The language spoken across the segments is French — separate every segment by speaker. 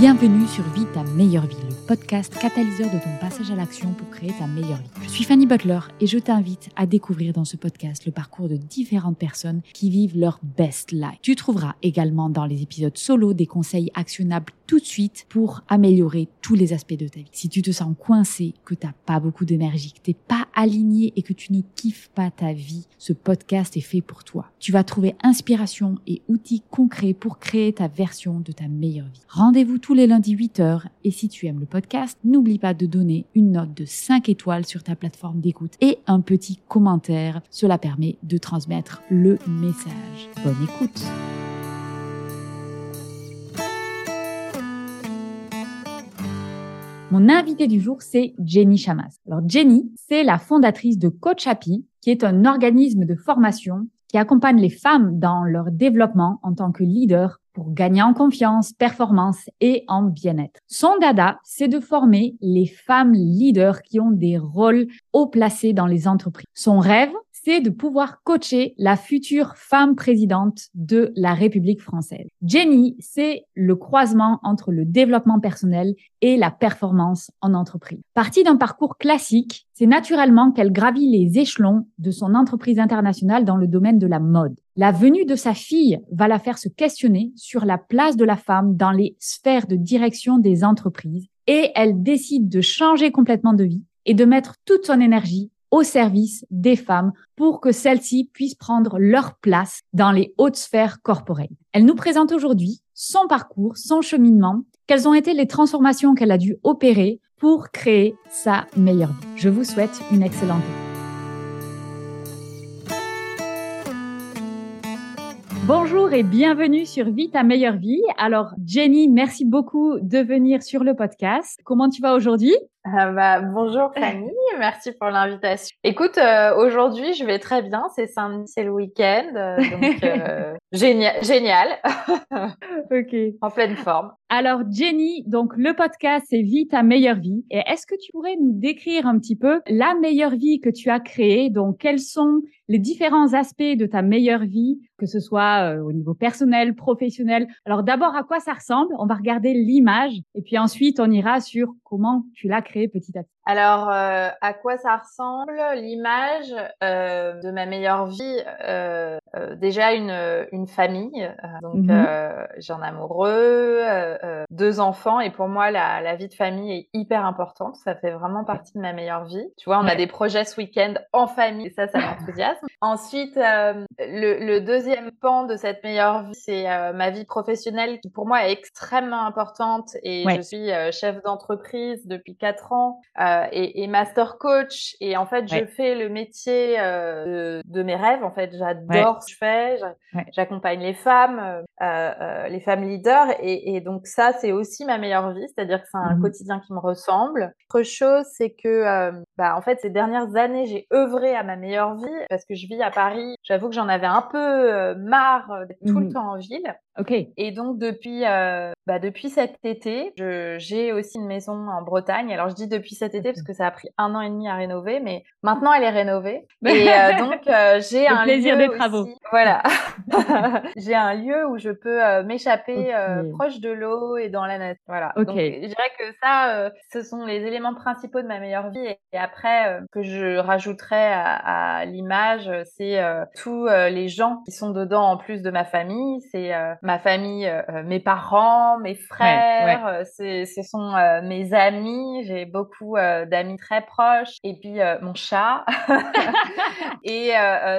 Speaker 1: Bienvenue sur Vie ta meilleure vie, le podcast catalyseur de ton passage à l'action pour créer ta meilleure vie. Je suis Fanny Butler et je t'invite à découvrir dans ce podcast le parcours de différentes personnes qui vivent leur best life. Tu trouveras également dans les épisodes solo des conseils actionnables tout de suite pour améliorer tous les aspects de ta vie. Si tu te sens coincé, que t'as pas beaucoup d'énergie, que t'es pas aligné et que tu ne kiffes pas ta vie, ce podcast est fait pour toi. Tu vas trouver inspiration et outils concrets pour créer ta version de ta meilleure vie. Rendez-vous tous les lundis 8h et si tu aimes le podcast, n'oublie pas de donner une note de 5 étoiles sur ta plateforme d'écoute et un petit commentaire. Cela permet de transmettre le message. Bonne écoute. Mon invité du jour, c'est Jenny Chamas. Alors Jenny, c'est la fondatrice de Coach Happy, qui est un organisme de formation qui accompagne les femmes dans leur développement en tant que leader pour gagner en confiance, performance et en bien-être. Son dada, c'est de former les femmes leaders qui ont des rôles haut placés dans les entreprises. Son rêve, c'est de pouvoir coacher la future femme présidente de la République française. Jenny, c'est le croisement entre le développement personnel et la performance en entreprise. Partie d'un parcours classique, c'est naturellement qu'elle gravit les échelons de son entreprise internationale dans le domaine de la mode. La venue de sa fille va la faire se questionner sur la place de la femme dans les sphères de direction des entreprises et elle décide de changer complètement de vie et de mettre toute son énergie au service des femmes pour que celles-ci puissent prendre leur place dans les hautes sphères corporelles. Elle nous présente aujourd'hui son parcours, son cheminement, quelles ont été les transformations qu'elle a dû opérer pour créer sa meilleure vie. Je vous souhaite une excellente vie. Bonjour et bienvenue sur Vie ta meilleure vie. Alors Jenny, merci beaucoup de venir sur le podcast. Comment tu vas aujourd'hui?
Speaker 2: Ah bah, bonjour Fanny, merci pour l'invitation. Écoute, euh, aujourd'hui je vais très bien, c'est samedi, c'est le week-end, euh, donc euh, génial, génial.
Speaker 1: ok.
Speaker 2: En pleine forme.
Speaker 1: Alors Jenny, donc le podcast c'est Vie ta meilleure vie. Et est-ce que tu pourrais nous décrire un petit peu la meilleure vie que tu as créée? Donc quels sont les différents aspects de ta meilleure vie, que ce soit au niveau personnel, professionnel? Alors d'abord à quoi ça ressemble? On va regarder l'image et puis ensuite on ira sur comment tu l'as créé petit à petit
Speaker 2: Alors, euh, à quoi ça ressemble L'image euh, de ma meilleure vie, euh, déjà une, une famille, donc mmh j'ai un amoureux, deux enfants, et pour moi, la, la, vie de famille est hyper importante. Ça fait vraiment partie de ma meilleure vie. Tu vois, on a des projets ce week-end en famille, et ça, ça m'enthousiasme. Ensuite, le, le, deuxième pan de cette meilleure vie, c'est ma vie professionnelle qui pour moi est extrêmement importante, et je suis chef d'entreprise depuis quatre ans euh, et, et, master coach. Et en fait, je fais le métier euh, de, de, mes rêves. En fait, j'adore ce que je fais. J'accompagne les femmes, euh, euh, les femmes leaders. Et, et donc ça, c'est aussi ma meilleure vie. C'est-à-dire que c'est un mmh quotidien qui me ressemble. Autre chose, c'est que, euh, bah, en fait, ces dernières années, j'ai œuvré à ma meilleure vie parce que je vis à Paris. J'avoue que j'en avais un peu marre d'être tout le mmh temps en ville.
Speaker 1: Ok.
Speaker 2: Et donc depuis euh, bah, depuis cet été, j'ai aussi une maison en Bretagne. Alors je dis depuis cet été parce que ça a pris un an et demi à rénover, mais maintenant elle est rénovée. Et euh, donc euh, j'ai un
Speaker 1: plaisir des travaux.
Speaker 2: Voilà. j'ai un lieu où je peux euh, m'échapper euh, proche de l'eau et dans la nature. Voilà. Donc, je dirais que ça, euh, ce sont les éléments principaux de ma meilleure vie. Et, après, que je rajouterais à, à l'image, c'est tous les gens qui sont dedans en plus de ma famille. C'est ma famille, mes parents, mes frères. Ouais, ce sont mes amis. J'ai beaucoup d'amis très proches. Et puis mon chat. et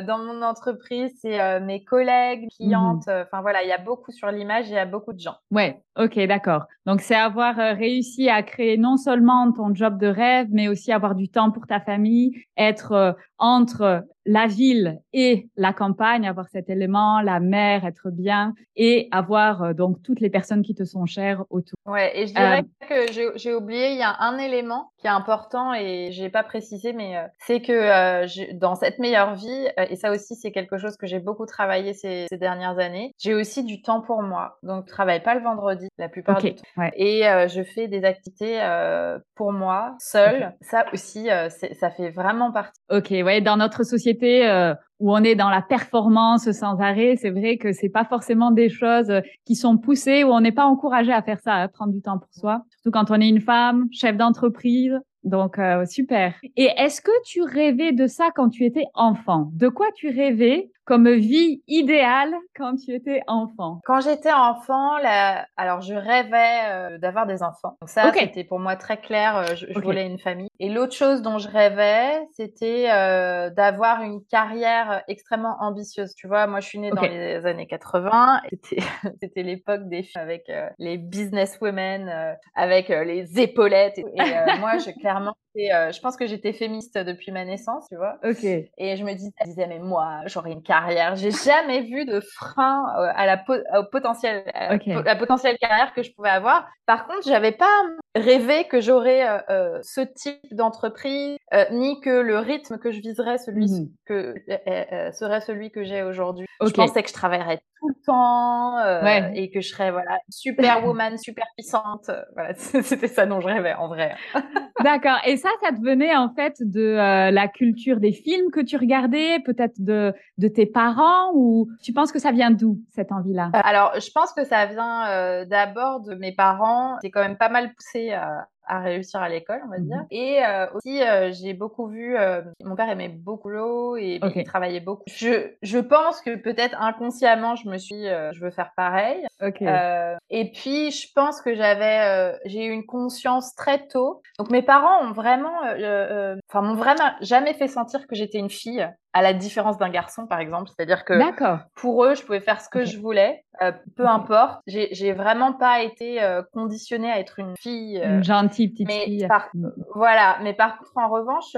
Speaker 2: dans mon entreprise, c'est mes collègues, clientes. Mmh enfin voilà, il y a beaucoup sur l'image, il y a beaucoup de gens.
Speaker 1: Ouais, ok, d'accord. Donc c'est avoir euh, réussi à créer non seulement ton job de rêve, mais aussi avoir du temps pour ta famille, être euh, entre la ville et la campagne, avoir cet élément, la mer, être bien et avoir euh, donc toutes les personnes qui te sont chères autour.
Speaker 2: Ouais, et je dirais que j'ai oublié, il y a un élément qui est important et j'ai pas précisé, mais c'est que dans cette meilleure vie, et ça aussi c'est quelque chose que j'ai beaucoup travaillé ces, ces dernières années, j'ai aussi du temps pour moi. Donc je travaille pas le vendredi la plupart du temps. Et euh, je fais des activités euh, pour moi, seule. Ça aussi, euh, ça fait vraiment partie.
Speaker 1: Ok, ouais, dans notre société où on est dans la performance sans arrêt, c'est vrai que c'est pas forcément des choses qui sont poussées, où on n'est pas encouragé à faire ça, à prendre du temps pour soi. Surtout quand on est une femme, chef d'entreprise, donc, super. Et est-ce que tu rêvais de ça quand tu étais enfant? De quoi tu rêvais comme vie idéale quand tu étais enfant?
Speaker 2: Quand j'étais enfant, là, alors je rêvais euh, d'avoir des enfants. Donc ça, c'était pour moi très clair. Euh, je, voulais une famille. Et l'autre chose dont je rêvais, c'était euh, d'avoir une carrière extrêmement ambitieuse. Tu vois, moi, je suis née dans les années 80. C'était l'époque des avec les businesswomen, avec les épaulettes. Et, et moi, je, clairement, euh, je pense que j'étais féministe depuis ma naissance, tu vois.
Speaker 1: Ok.
Speaker 2: Et je me disais, mais moi, j'aurais une carrière. J'ai jamais vu de frein euh, à la au potentiel, euh, la potentielle carrière que je pouvais avoir. Par contre, j'avais pas rêvé que j'aurais ce type d'entreprise, ni que le rythme que je viserais celui mmh que serait celui que j'ai aujourd'hui. Je pensais que je travaillerais tout le temps et que je serais voilà super woman, super puissante. Voilà, c'était ça dont je rêvais en vrai.
Speaker 1: D'accord. Et ça, ça te venait en fait de euh, la culture des films que tu regardais, peut-être de, tes parents, ou tu penses que ça vient d'où cette envie-là?
Speaker 2: Euh, Alors, je pense que ça vient euh, d'abord de mes parents. C'est quand même pas mal poussé à, à réussir à l'école, on va dire. Mmh et euh, aussi, euh, j'ai beaucoup vu, euh, mon père aimait beaucoup l'eau et il travaillait beaucoup. Je, je pense que peut-être inconsciemment, je me suis, je veux faire pareil. et puis, je pense que j'avais, j'ai eu une conscience très tôt. Donc, mes parents ont vraiment, enfin, m'ont vraiment jamais fait sentir que j'étais une fille à la différence d'un garçon, par exemple. C'est-à-dire que pour eux, je pouvais faire ce que je voulais, euh, peu importe. J'ai vraiment pas été euh, conditionnée à être une fille.
Speaker 1: Euh, une gentille petite fille.
Speaker 2: Mm. Voilà. Mais par contre, en revanche,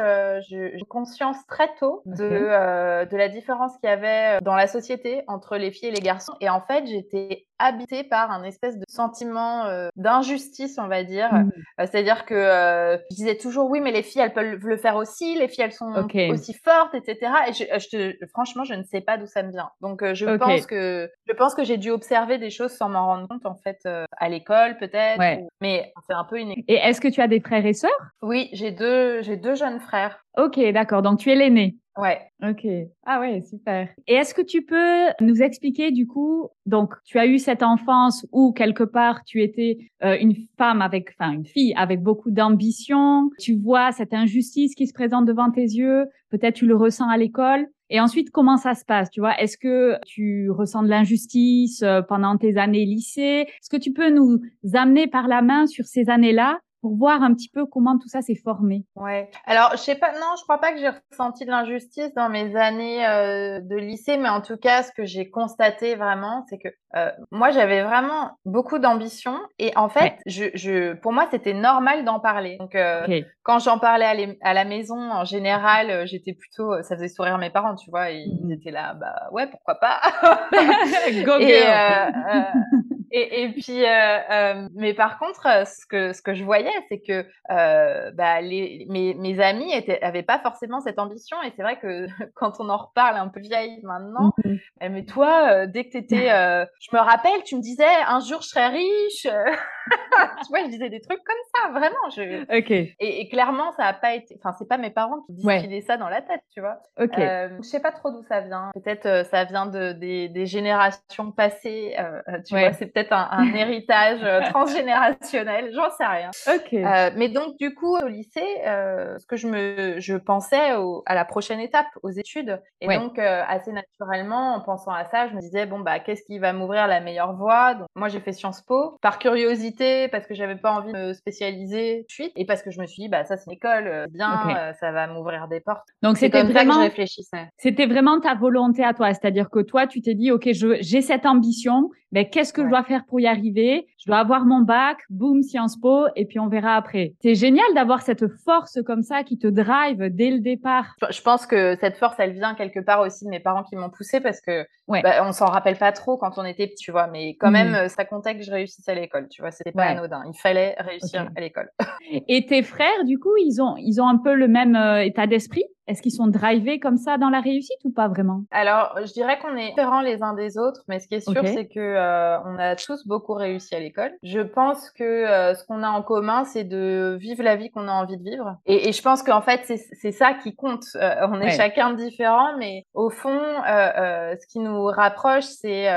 Speaker 2: j'ai conscience très tôt de, de la différence qu'il y avait dans la société entre les filles et les garçons. Et en fait, j'étais habité par un espèce de sentiment euh, d'injustice, on va dire. Mmh. Euh, c'est-à-dire que euh, je disais toujours oui, mais les filles, elles peuvent le faire aussi, les filles, elles sont aussi fortes, etc. Et je, je franchement, je ne sais pas d'où ça me vient. Donc, je pense que je pense que j'ai dû observer des choses sans m'en rendre compte, en fait, à l'école peut-être. Mais c'est un peu une.
Speaker 1: Et est-ce que tu as des frères et sœurs?
Speaker 2: Oui, j'ai deux, j'ai deux jeunes frères.
Speaker 1: Ok, d'accord. Donc tu es l'aîné.
Speaker 2: Ouais.
Speaker 1: Ok. Ah ouais, super. Et est-ce que tu peux nous expliquer du coup, donc tu as eu cette enfance où quelque part tu étais euh, une femme avec, enfin une fille avec beaucoup d'ambition, tu vois cette injustice qui se présente devant tes yeux, peut-être tu le ressens à l'école. Et ensuite, comment ça se passe Tu vois, est-ce que tu ressens de l'injustice euh, pendant tes années lycée? Est-ce que tu peux nous amener par la main sur ces années-là pour voir un petit peu comment tout ça s'est formé.
Speaker 2: Ouais. Alors, je sais pas, non, je crois pas que j'ai ressenti de l'injustice dans mes années euh, de lycée, mais en tout cas, ce que j'ai constaté vraiment, c'est que euh, moi, j'avais vraiment beaucoup d'ambition et en fait, je, je, pour moi, c'était normal d'en parler. Donc, euh, quand j'en parlais à, à, la maison, en général, euh, j'étais plutôt, ça faisait sourire mes parents, tu vois, ils mmh étaient là, bah ouais, pourquoi pas? Go et, et, et, puis, euh, euh, mais par contre, euh, ce que, ce que je voyais, c'est que euh, bah, les, mes, mes amis étaient, avaient pas forcément cette ambition. Et c'est vrai que quand on en reparle un peu vieille maintenant, mm mais toi, dès que tu étais. je me rappelle, tu me disais un jour je serai riche. tu vois, je disais des trucs comme ça, vraiment. Je...
Speaker 1: Ok. Et,
Speaker 2: et, clairement, ça a pas été. Enfin, c'est pas mes parents qui distillaient ça dans la tête, tu vois.
Speaker 1: Ok.
Speaker 2: je sais pas trop d'où ça vient. Peut-être ça vient de, des, des générations passées. tu vois, c'est peut-être un, un, héritage euh, transgénérationnel, j'en sais rien. Euh, mais donc du coup au lycée, euh, ce que je me, je pensais au, à la prochaine étape, aux études, et donc euh, assez naturellement en pensant à ça, je me disais bon bah qu'est-ce qui va m'ouvrir la meilleure voie? Donc moi j'ai fait Sciences Po. Par curiosité parce que j'avais pas envie de me spécialiser tout de suite et parce que je me suis dit bah ça c'est une école, bien, ça va m'ouvrir des portes.
Speaker 1: Donc c'était vraiment,
Speaker 2: ça que je réfléchissais.
Speaker 1: C'était vraiment ta volonté à toi, c'est-à-dire que toi tu t'es dit ok j'ai cette ambition, mais qu'est-ce que je dois faire pour y arriver? Je dois avoir mon bac, boum, Sciences Po, et puis on verra après. C'est génial d'avoir cette force comme ça qui te drive dès le départ.
Speaker 2: Je pense que cette force, elle vient quelque part aussi de mes parents qui m'ont poussé parce que ouais. bah, on s'en rappelle pas trop quand on était petit, tu vois, mais quand même, mm. ça comptait que je réussisse à l'école, tu vois, c'était pas anodin. Il fallait réussir à l'école.
Speaker 1: et tes frères, du coup, ils ont, ils ont un peu le même euh, état d'esprit? Est-ce qu'ils sont drivés comme ça dans la réussite ou pas vraiment?
Speaker 2: Alors, je dirais qu'on est différents les uns des autres, mais ce qui est sûr, c'est que euh, on a tous beaucoup réussi à l'école. Je pense que euh, ce qu'on a en commun, c'est de vivre la vie qu'on a envie de vivre. Et, et je pense qu'en fait, c'est ça qui compte. Euh, on est chacun différent, mais au fond, ce qui nous rapproche, c'est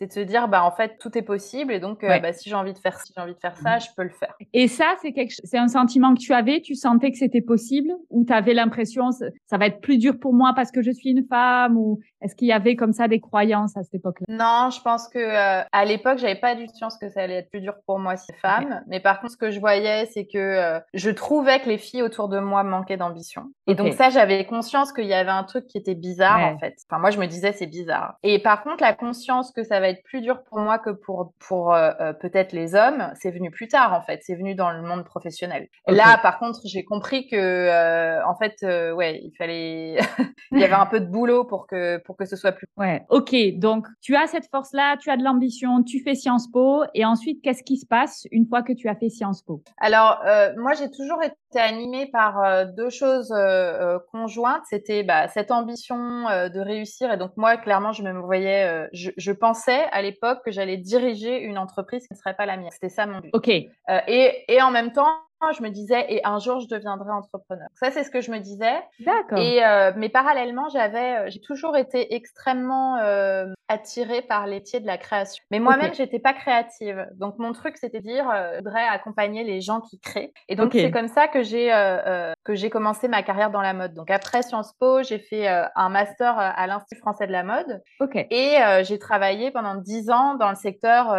Speaker 2: c'est de se dire bah en fait tout est possible et donc bah, si j'ai envie de faire si j'ai envie de faire ça je peux le faire
Speaker 1: et ça c'est quelque c'est un sentiment que tu avais tu sentais que c'était possible ou tu avais l'impression ça va être plus dur pour moi parce que je suis une femme ou est-ce qu'il y avait comme ça des croyances à cette époque-là?
Speaker 2: Non, je pense que euh, à l'époque, j'avais pas du conscience que ça allait être plus dur pour moi si femme. Mais par contre, ce que je voyais, c'est que euh, je trouvais que les filles autour de moi manquaient d'ambition. Et donc ça, j'avais conscience qu'il y avait un truc qui était bizarre en fait. Enfin, moi, je me disais c'est bizarre. Et par contre, la conscience que ça va être plus dur pour moi que pour pour euh, peut-être les hommes, c'est venu plus tard en fait. C'est venu dans le monde professionnel. Là, par contre, j'ai compris que en fait, ouais, il fallait, il y avait un peu de boulot pour que pour que ce soit plus.
Speaker 1: Ouais. Ok. Donc, tu as cette force-là, tu as de l'ambition, tu fais Sciences Po, et ensuite, qu'est-ce qui se passe une fois que tu as fait Sciences Po?
Speaker 2: Alors, euh, moi, j'ai toujours été animée par euh, deux choses euh, conjointes. C'était bah, cette ambition de réussir, et donc moi, clairement, je me voyais, je, je, pensais à l'époque que j'allais diriger une entreprise qui ne serait pas la mienne. C'était ça mon but.
Speaker 1: Ok.
Speaker 2: et, et en même temps, je me disais et un jour je deviendrai entrepreneur. Ça c'est ce que je me disais.
Speaker 1: D'accord.
Speaker 2: Et euh, mais parallèlement j'avais euh, j'ai toujours été extrêmement euh, attirée par les métiers de la création. Mais moi-même j'étais pas créative. Donc mon truc c'était dire euh, je voudrais accompagner les gens qui créent. Et donc c'est comme ça que j'ai euh, que j'ai commencé ma carrière dans la mode. Donc après Sciences Po j'ai fait un master à l'Institut français de la mode.
Speaker 1: Ok.
Speaker 2: Et j'ai travaillé pendant dix ans dans le secteur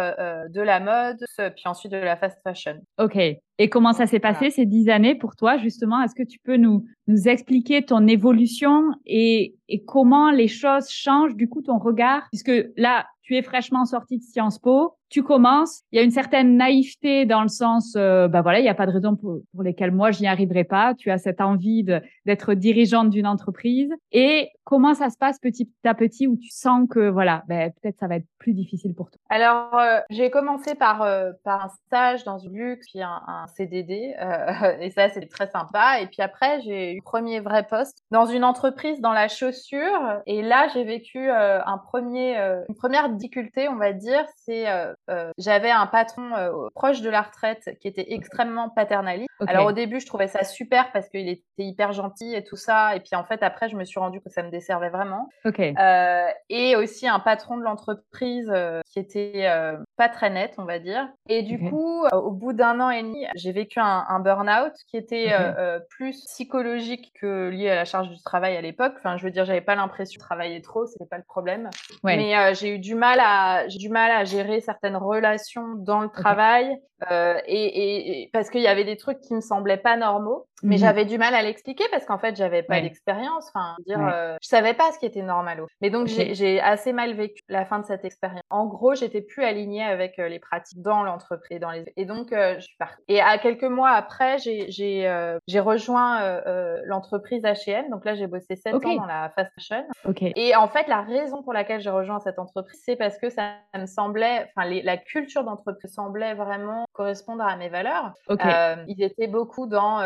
Speaker 2: de la mode puis ensuite de la fast fashion.
Speaker 1: Ok. Et comment ça s'est passé ces dix années pour toi, justement? Est-ce que tu peux nous, nous expliquer ton évolution et, et comment les choses changent, du coup, ton regard? Puisque là, tu es fraîchement sorti de Sciences Po, tu commences, il y a une certaine naïveté dans le sens, euh, bah voilà, il n'y a pas de raison pour, lesquelles moi je n'y arriverai pas. Tu as cette envie d'être dirigeante d'une entreprise. Et comment ça se passe petit à petit où tu sens que voilà, ben, peut-être ça va être plus difficile pour toi?
Speaker 2: Alors euh, j'ai commencé par euh, par un stage dans une luxe puis un, un CDD euh, et ça c'était très sympa. Et puis après j'ai eu premier vrai poste dans une entreprise dans la chaussure et là j'ai vécu un premier une première difficulté on va dire c'est euh, j'avais un patron euh, proche de la retraite qui était extrêmement paternaliste. Alors au début, je trouvais ça super parce qu'il était hyper gentil et tout ça. Et puis en fait, après, je me suis rendu que ça me desservait vraiment. Euh, et aussi un patron de l'entreprise qui était pas très net, on va dire. Et du coup, au bout d'un an et demi, j'ai vécu un, un burn-out qui était plus psychologique que lié à la charge du travail à l'époque. Enfin, je veux dire, j'avais pas l'impression de travailler trop, c'était pas le problème. Mais j'ai eu du mal à, j'ai du mal à gérer certaines relations dans le travail euh, et, et, parce qu'il y avait des trucs qui me semblaient pas normaux. Mais j'avais du mal à l'expliquer parce qu'en fait, j'avais pas d'expérience. Enfin, dire, euh, je savais pas ce qui était normal. Mais donc, j'ai assez mal vécu la fin de cette expérience. En gros, j'étais plus alignée avec euh, les pratiques dans l'entreprise. Dans les... Et donc, euh, je suis partie. Et à quelques mois après, j'ai euh, rejoint euh, l'entreprise H&M. Donc là, j'ai bossé sept ans dans la fast fashion. Et en fait, la raison pour laquelle j'ai rejoint cette entreprise, c'est parce que ça me semblait, enfin, la culture d'entreprise semblait vraiment correspondre à mes valeurs. ils étaient beaucoup dans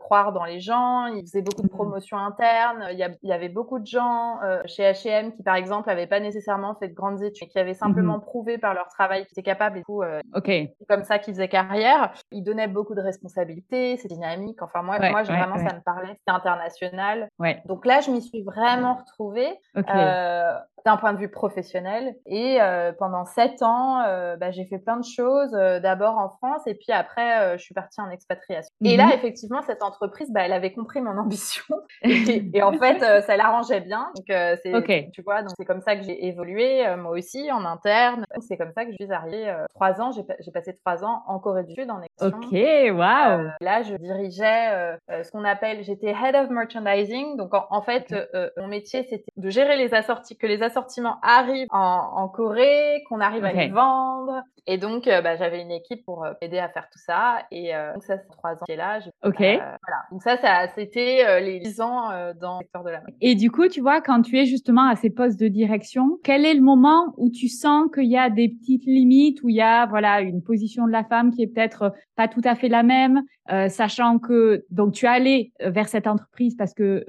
Speaker 2: croire dans les gens. Ils faisaient beaucoup de mmh. promotions internes. Il y, avait beaucoup de gens chez H&M qui, par exemple, n'avaient pas nécessairement fait de grandes études, qui avaient mmh simplement prouvé par leur travail qu'ils étaient capables. Et tout, c'est comme ça qu'ils faisaient carrière. Ils donnaient beaucoup de responsabilités. C'est dynamique. Enfin, moi, moi vraiment, ça me parlait. C'était international. Donc là, je m'y suis vraiment retrouvée. Euh, d'un point de vue professionnel. Et euh, pendant sept ans, euh, bah, j'ai fait plein de choses, euh, d'abord en France et puis après, je suis partie en expatriation. Et là, mhm. effectivement, cette entreprise, bah, elle avait compris mon ambition et, en fait, ça l'arrangeait bien. Donc, c'est, tu vois, donc c'est comme ça que j'ai évolué, moi aussi, en interne. C'est comme ça que je suis arrivée trois ans. J'ai, passé trois ans en Corée du Sud en
Speaker 1: expatriation. Ok, waouh.
Speaker 2: là, je dirigeais ce qu'on appelle, j'étais head of merchandising. Donc, en, fait, mon métier, c'était de gérer les assortis, que les assortiments arrivent en, Corée, qu'on arrive à les vendre. Et donc, euh, bah, j'avais une équipe pour euh, aider à faire tout ça. Et euh, donc, ça, c'est trois ans qui est là.
Speaker 1: ok.
Speaker 2: voilà. Donc, ça, ça c'était les dix ans dans le secteur de la mode.
Speaker 1: Et du coup, tu vois, quand tu es justement à ces postes de direction, quel est le moment où tu sens qu'il y a des petites limites, où il y a, voilà, une position de la femme qui est peut-être pas tout à fait la même, sachant que, donc, tu es allé vers cette entreprise parce que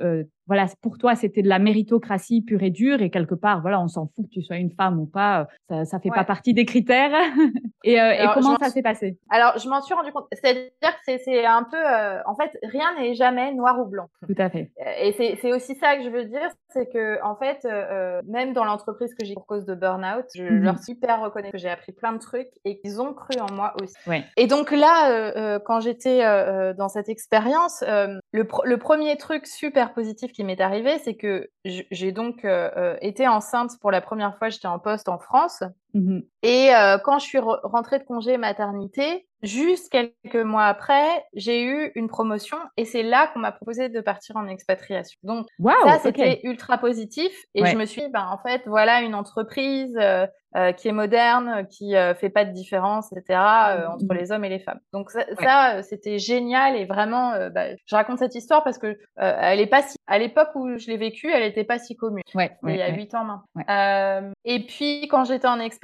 Speaker 1: voilà, pour toi, c'était de la méritocratie pure et dure, et quelque part, voilà, on s'en fout que tu sois une femme ou pas, ça, ça fait pas partie des critères. et, euh, et, comment ça s'est passé?
Speaker 2: Alors, je m'en suis rendu compte. C'est-à-dire que c'est un peu, euh, en fait, rien n'est jamais noir ou blanc.
Speaker 1: Tout à fait.
Speaker 2: Euh, et c'est aussi ça que je veux dire, c'est que, en fait, euh, même dans l'entreprise que j'ai pour cause de burn-out, je mhm. leur suis hyper reconnaissante que j'ai appris plein de trucs et qu'ils ont cru en moi aussi.
Speaker 1: Ouais.
Speaker 2: Et donc là, quand j'étais dans cette expérience, le, le premier truc super positif qui m'est arrivé, c'est que j'ai donc euh, euh, été enceinte pour la première fois, j'étais en poste en France. Mmh et euh, quand je suis rentrée de congé maternité, juste quelques mois après, j'ai eu une promotion et c'est là qu'on m'a proposé de partir en expatriation. Donc ça, c'était ultra positif et je me suis dit, ben, en fait, voilà une entreprise euh, qui est moderne, qui euh, fait pas de différence, etc. Euh, entre les hommes et les femmes. Donc ça, c'était génial et vraiment, bah, je raconte cette histoire parce que elle est pas si, à l'époque où je l'ai vécue, elle était pas si commune.
Speaker 1: Ouais,
Speaker 2: il y a huit ans maintenant. et puis quand j'étais en expatriation,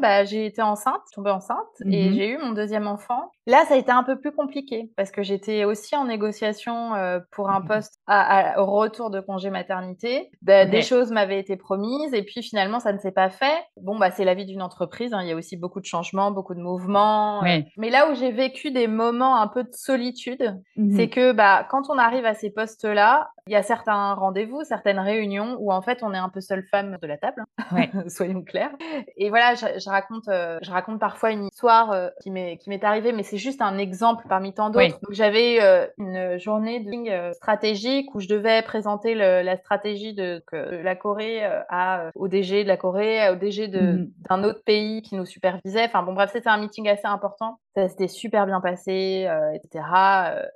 Speaker 2: bah, j'ai été enceinte, tombée enceinte et mmh j'ai eu mon deuxième enfant. Là, ça a été un peu plus compliqué parce que j'étais aussi en négociation pour un mmh poste à, au retour de congé maternité. Bah, des choses m'avaient été promises et puis finalement, ça ne s'est pas fait bon, bah, c'est la vie d'une entreprise. Hein. Il y a aussi beaucoup de changements, beaucoup de mouvements. Euh. Mais là où j'ai vécu des moments un peu de solitude, mmh c'est que bah, quand on arrive à ces postes-là, il y a certains rendez-vous, certaines réunions où en fait on est un peu seule femme de la table, hein. soyons clairs. Et voilà, je, raconte, euh, je raconte parfois une histoire euh, qui m'est qui m'est arrivée, mais c'est juste un exemple parmi tant d'autres. Donc j'avais une journée de stratégique où je devais présenter la stratégie de, la Corée à au DG de la Corée, au DG Mmh. d'un autre pays qui nous supervisait. Enfin bon, bref, c'était un meeting assez important. Ça s'était super bien passé, euh, etc.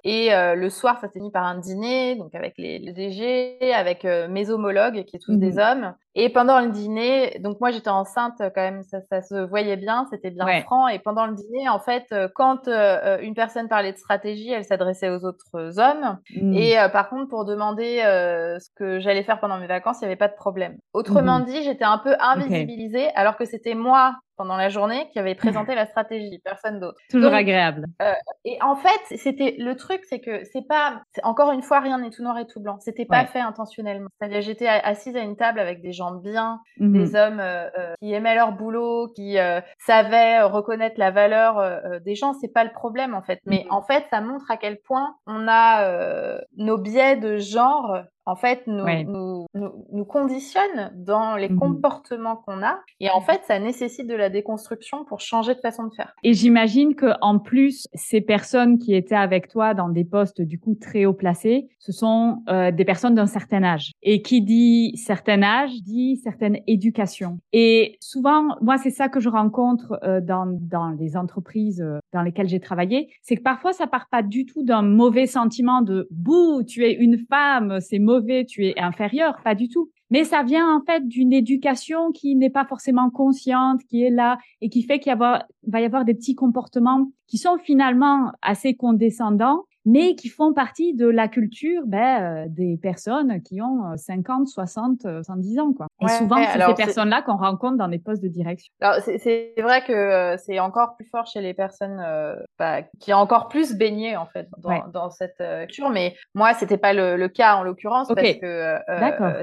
Speaker 2: Et euh, le soir, ça s'est mis par un dîner, donc avec les, DG, avec euh, mes homologues, qui sont tous des mmh. hommes. Et pendant le dîner, donc moi j'étais enceinte quand même, ça, ça se voyait bien, c'était bien franc. Et pendant le dîner, en fait, quand une personne parlait de stratégie, elle s'adressait aux autres hommes. Mmh. Et par contre, pour demander ce que j'allais faire pendant mes vacances, il n'y avait pas de problème. Autrement dit, j'étais un peu invisibilisée, alors que c'était moi pendant la journée qui avait présenté la stratégie, personne d'autre.
Speaker 1: Toujours agréable.
Speaker 2: Euh, et en fait, c'était le truc, c'est que c'est pas, encore une fois, rien n'est tout noir et tout blanc. C'était pas fait intentionnellement. C'est-à-dire, j'étais assise à une table avec des gens bien, mmh des hommes euh, euh, qui aimaient leur boulot, qui savaient reconnaître la valeur des gens. C'est pas le problème en fait. Mais mmh en fait, ça montre à quel point on a nos biais de genre en fait, nous, nous, nous, conditionne dans les mmh comportements qu'on a. Et en fait, ça nécessite de la déconstruction pour changer de façon de faire.
Speaker 1: Et j'imagine que en plus, ces personnes qui étaient avec toi dans des postes du coup très haut placés, ce sont euh, des personnes d'un certain âge. Et qui dit certain âge dit certaine éducation. Et souvent, moi, c'est ça que je rencontre euh, dans, dans les entreprises euh, dans lesquelles j'ai travaillé, c'est que parfois, ça part pas du tout d'un mauvais sentiment de bouh, tu es une femme, c'est mauvais, tu es inférieur, pas du tout. Mais ça vient en fait d'une éducation qui n'est pas forcément consciente, qui est là et qui fait qu'il va y avoir des petits comportements qui sont finalement assez condescendants mais qui font partie de la culture ben, euh, des personnes qui ont 50, 60, 70 ans. Quoi. Et souvent, c'est ces personnes-là qu'on rencontre dans des postes de direction.
Speaker 2: Alors, c'est vrai que euh, c'est encore plus fort chez les personnes euh, bah, qui ont encore plus baigné, en fait, dans, dans cette culture. Mais moi, c'était pas le, le, cas, en l'occurrence, parce que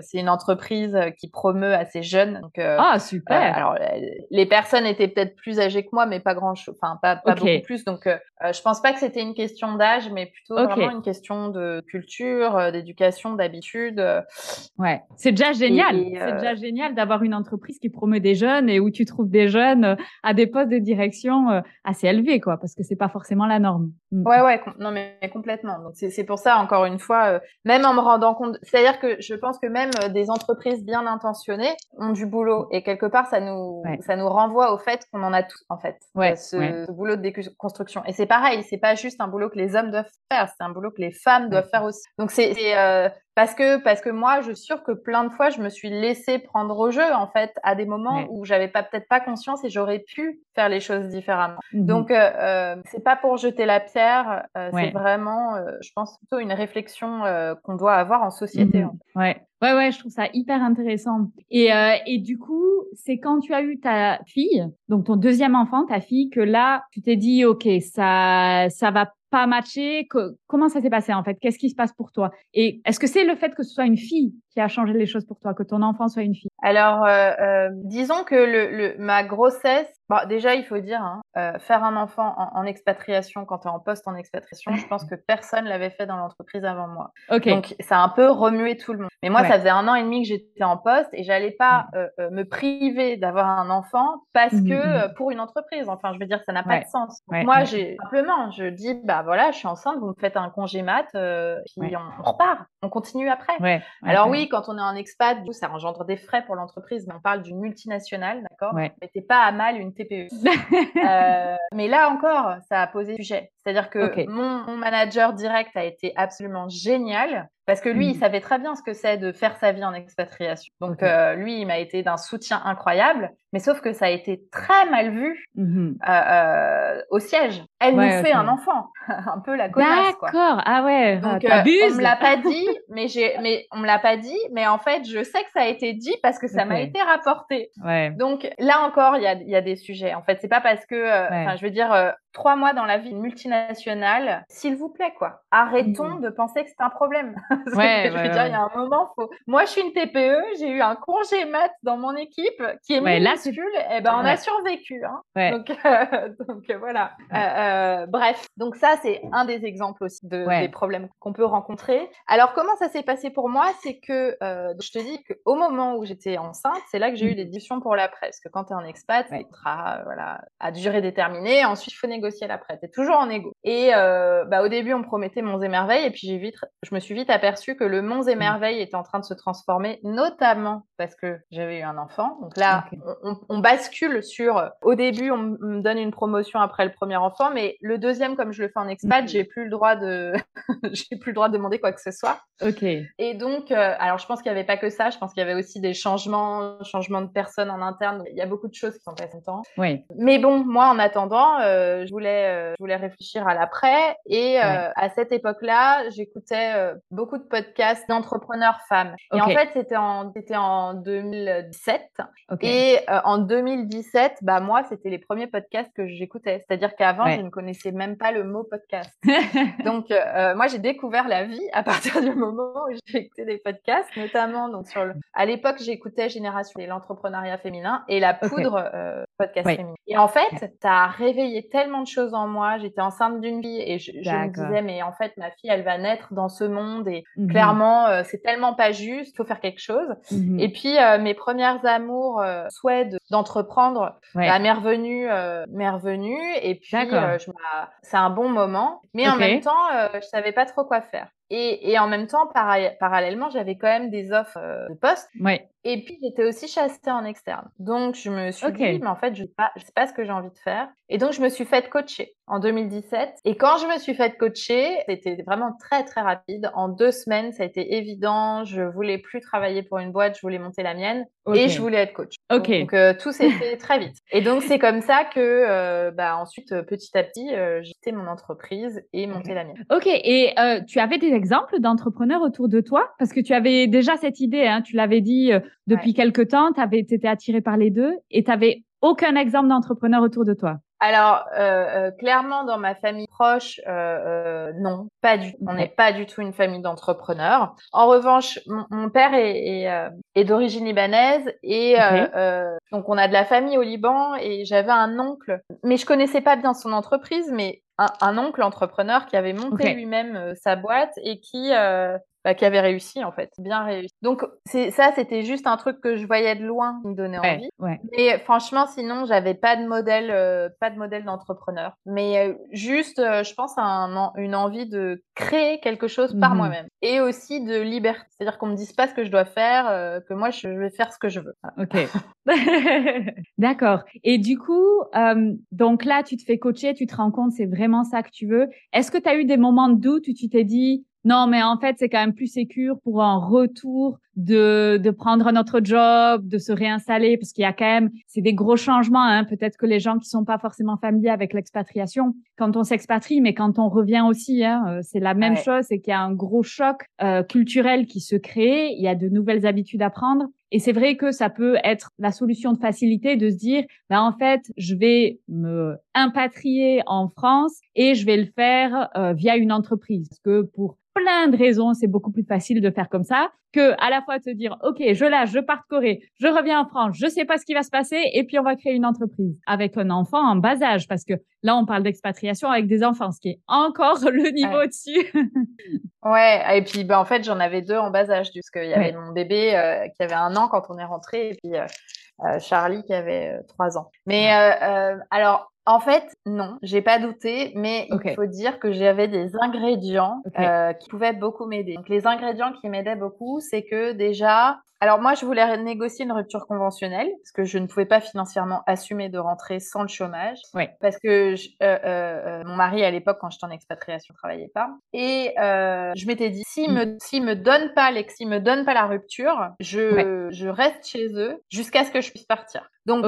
Speaker 2: c'est une entreprise qui promeut à ces jeunes. Donc,
Speaker 1: ah, super
Speaker 2: Alors, les personnes étaient peut-être plus âgées que moi, mais pas grand-chose, enfin, pas, pas beaucoup plus. Donc, je pense pas que c'était une question d'âge, mais plutôt vraiment une question de culture, euh, d'éducation, d'habitude. Euh.
Speaker 1: Ouais, c'est déjà génial. C'est euh déjà génial d'avoir une entreprise qui promeut des jeunes et où tu trouves des jeunes à des postes de direction assez élevés, quoi, parce que c'est pas forcément la norme.
Speaker 2: Mmh. Ouais, ouais, non, mais complètement. Donc c'est pour ça, encore une fois, même en me rendant compte, c'est-à-dire que je pense que même des entreprises bien intentionnées ont du boulot et quelque part ça nous ça nous renvoie au fait qu'on en a tous en fait, ouais, ce, ce boulot de déconstruction. Et c'est pareil, c'est pas juste un boulot que les hommes doivent faire, c'est un boulot que les femmes doivent faire aussi. Donc c'est euh, parce que parce que moi, je suis sûre que plein de fois, je me suis laissée prendre au jeu en fait à des moments où j'avais pas peut-être pas conscience et j'aurais pu faire les choses différemment. Mmh Donc euh, euh, c'est pas pour jeter la pierre, euh, c'est vraiment, je pense plutôt une réflexion qu'on doit avoir en société.
Speaker 1: Mmh ouais. Ouais, ouais, je trouve ça hyper intéressant. Et, et du coup, c'est quand tu as eu ta fille, donc ton deuxième enfant, ta fille, que là, tu t'es dit, OK, ça, ça va pas matché Comment ça s'est passé en fait? Qu'est-ce qui se passe pour toi? Et est-ce que c'est le fait que ce soit une fille qui a changé les choses pour toi, que ton enfant soit une fille?
Speaker 2: Alors, euh, euh, disons que le, le, ma grossesse, bon, déjà il faut dire, hein, euh, faire un enfant en, en expatriation quand tu es en poste en expatriation, je pense que personne l'avait fait dans l'entreprise avant moi. Okay. Donc ça a un peu remué tout le monde. Mais moi, ça faisait un an et demi que j'étais en poste et j'allais pas euh, me priver d'avoir un enfant parce mmh, que. Euh, pour une entreprise. Enfin, je veux dire, ça n'a pas de sens. moi, j'ai simplement, je dis, bah voilà, je suis enceinte, vous me faites un congé mat, puis on, repart, on continue après. Alors oui, quand on est en expat, ça engendre des frais pour l'entreprise, mais on parle d'une multinationale, d'accord? Mettez pas à mal une TPE. mais là encore, ça a posé sujet. C'est-à-dire que mon, mon manager direct a été absolument génial. Parce que lui, il mmh. savait très bien ce que c'est de faire sa vie en expatriation. Donc, euh, lui, il m'a été d'un soutien incroyable. Mais sauf que ça a été très mal vu mmh euh, euh, au siège. Elle nous fait un enfant, un peu la connasse.
Speaker 1: D'accord. Ah ouais.
Speaker 2: Donc, euh, on me l'a pas dit, mais j'ai, mais on me l'a pas dit. Mais en fait, je sais que ça a été dit parce que ça m'a été rapporté.
Speaker 1: Ouais.
Speaker 2: Donc là encore, il y a, y a des sujets. En fait, c'est pas parce que, enfin, je veux dire, trois mois dans la vie multinationale, s'il vous plaît, quoi. Arrêtons mmh. de penser que c'est un problème. ouais, je veux dire, il y a un moment, faut. Moi, je suis une TPE, j'ai eu un congé mat dans mon équipe qui est eh ben on a survécu. Hein. Donc, euh, donc euh, voilà. Euh, bref, donc ça c'est un des exemples aussi de, des problèmes qu'on peut rencontrer. Alors comment ça s'est passé pour moi? C'est que je te dis qu'au moment où j'étais enceinte, c'est là que j'ai eu mmh. des discussions pour la presse. Que quand tu es en expat, c'est voilà à durée déterminée. Ensuite, il faut négocier la presse. es toujours en égo. Et bah, au début, on promettait Monts et Merveilles, et puis j'ai vite, je me suis vite aperçue que le Monts et mmh. Merveilles était en train de se transformer, notamment parce que j'avais eu un enfant. Donc là, on, on, bascule sur. Au début, on me donne une promotion après le premier enfant, mais le deuxième, comme je le fais en expat, j'ai plus le droit de, j'ai plus le droit de demander quoi que ce soit.
Speaker 1: Ok.
Speaker 2: Et donc, euh, alors je pense qu'il y avait pas que ça. Je pense qu'il y avait aussi des changements, changements de personnes en interne. Il y a beaucoup de choses qui sont passées en temps.
Speaker 1: Oui.
Speaker 2: Mais bon, moi, en attendant, euh, je voulais, euh, je voulais réfléchir à l'après. Et à cette époque-là, j'écoutais beaucoup de podcasts d'entrepreneurs femmes. Et en fait, c'était en, c'était en 2017. Et en 2017, bah moi, c'était les premiers podcasts que j'écoutais. C'est-à-dire qu'avant, je ne connaissais même pas le mot podcast. donc, euh, moi, j'ai découvert la vie à partir du moment où j'ai écouté des podcasts, notamment donc sur le. À l'époque, j'écoutais Génération et l'entrepreneuriat féminin et la poudre euh, podcast féminin. Et en fait, ça a réveillé tellement tellement de choses en moi. J'étais enceinte d'une fille et je, me disais, mais en fait, ma fille, elle va naître dans ce monde et mmh clairement, c'est tellement pas juste. Il faut faire quelque chose. Mmh et puis, mes premières amours, souhait d'entreprendre, bah, m'est revenu, m'est revenu. Et puis, c'est un bon moment. Mais en même temps, je savais pas trop quoi faire. Et, et en même temps, parallèlement, j'avais quand même des offres de poste.
Speaker 1: Ouais.
Speaker 2: Et puis, j'étais aussi chassée en externe. Donc, je me suis dit, mais en fait, je ne sais, pas, sais pas ce que j'ai envie de faire. Et donc, je me suis faite coacher en 2017. Et quand je me suis faite coacher, c'était vraiment très, très rapide. En deux semaines, ça a été évident. Je voulais plus travailler pour une boîte, je voulais monter la mienne. Et je voulais être coach.
Speaker 1: Ok.
Speaker 2: Donc, euh, tout s'est fait très vite. Et donc, c'est comme ça que, euh, bah, ensuite, euh, petit à petit, j'ai quitté mon entreprise et monté la mienne.
Speaker 1: Ok. Et tu avais des exemples d'entrepreneurs autour de toi? Parce que tu avais déjà cette idée, hein, tu l'avais dit depuis quelque temps, tu été attiré par les deux et tu aucun exemple d'entrepreneur autour de toi?
Speaker 2: Alors, euh, euh, clairement, dans ma famille proche, euh, non, pas du On n'est pas du tout une famille d'entrepreneurs. En revanche, mon, père est, est, d'origine libanaise et donc on a de la famille au Liban et j'avais un oncle, mais je connaissais pas bien son entreprise, mais un, un oncle entrepreneur qui avait monté lui-même sa boîte et qui bah, qui avait réussi en fait, bien réussi. Donc c'est ça, c'était juste un truc que je voyais de loin qui me donnait envie. Mais franchement, sinon, j'avais pas de modèle, euh, pas de modèle d'entrepreneur. Mais euh, juste, euh, je pense à un, une envie de créer quelque chose par mmh moi-même et aussi de liberté. C'est-à-dire qu'on me dise pas ce que je dois faire, que moi je vais faire ce que je veux.
Speaker 1: Ok. D'accord. Et du coup, donc là, tu te fais coacher, tu te rends compte, c'est vraiment ça que tu veux. Est-ce que tu as eu des moments de doute où tu t'es dit non, mais en fait, c'est quand même plus sécure pour un retour de, de prendre notre job, de se réinstaller, parce qu'il y a quand même, c'est des gros changements. Hein. Peut-être que les gens qui sont pas forcément familiers avec l'expatriation, quand on s'expatrie, mais quand on revient aussi, hein, euh, c'est la même chose, c'est qu'il y a un gros choc euh, culturel qui se crée. Il y a de nouvelles habitudes à prendre. Et c'est vrai que ça peut être la solution de facilité de se dire, ben en fait, je vais me impatrier en France et je vais le faire euh, via une entreprise. Parce que pour plein de raisons, c'est beaucoup plus facile de faire comme ça que à la fois te dire, OK, je lâche, je pars de Corée, je reviens en France, je sais pas ce qui va se passer et puis on va créer une entreprise avec un enfant en bas âge parce que là, on parle d'expatriation avec des enfants, ce qui est encore le niveau dessus.
Speaker 2: ouais. Et puis, ben, en fait, j'en avais deux en bas âge parce qu'il y avait mon bébé euh, qui avait un an quand on est rentré et puis euh, euh, Charlie qui avait trois ans. Mais alors, en fait, non, j'ai pas douté, mais il faut dire que j'avais des ingrédients euh, qui pouvaient beaucoup m'aider. Donc les ingrédients qui m'aidaient beaucoup, c'est que déjà, alors moi je voulais négocier une rupture conventionnelle parce que je ne pouvais pas financièrement assumer de rentrer sans le chômage.
Speaker 1: Oui.
Speaker 2: Parce que je, euh, euh, mon mari à l'époque quand j'étais en expatriation travaillait pas et je m'étais dit s'il me s'il me donne pas les s'il me donne pas la rupture, je je reste chez eux jusqu'à ce que je puisse partir. Donc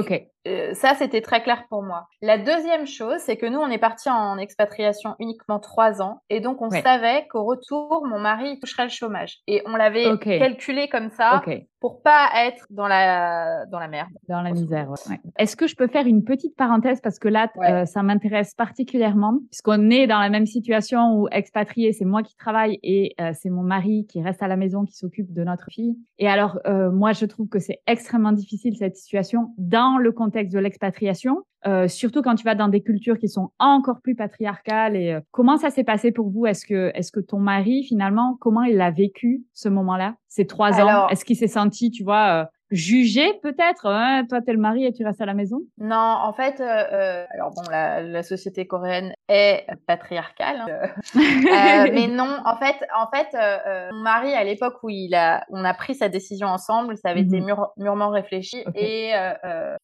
Speaker 2: ça, c'était très clair pour moi. La deuxième chose, c'est que nous, on est parti en expatriation uniquement trois ans, et donc on savait qu'au retour, mon mari toucherait le chômage, et on l'avait calculé comme ça pour pas être dans la dans la merde,
Speaker 1: dans la misère. Ouais. Est-ce que je peux faire une petite parenthèse? Parce que là, euh, ça m'intéresse particulièrement puisqu'on est dans la même situation où expatrié, c'est moi qui travaille et euh, c'est mon mari qui reste à la maison qui s'occupe de notre fille. Et alors, moi, je trouve que c'est extrêmement difficile cette situation dans le contexte de l'expatriation, euh, surtout quand tu vas dans des cultures qui sont encore plus patriarcales. Et euh, comment ça s'est passé pour vous? Est-ce que, est-ce que ton mari finalement, comment il a vécu ce moment-là, ces trois ans? Est-ce qu'il s'est senti, tu vois, euh, juger peut-être hein, Toi, t'es le mari et tu restes à la maison?
Speaker 2: Non, en fait, euh, euh alors bon, la, la, société coréenne est patriarcale, hein. euh, mais non, en fait, en fait, euh, euh, mon mari à l'époque où il a, on a pris sa décision ensemble, ça avait été mmh mûrement réfléchi, et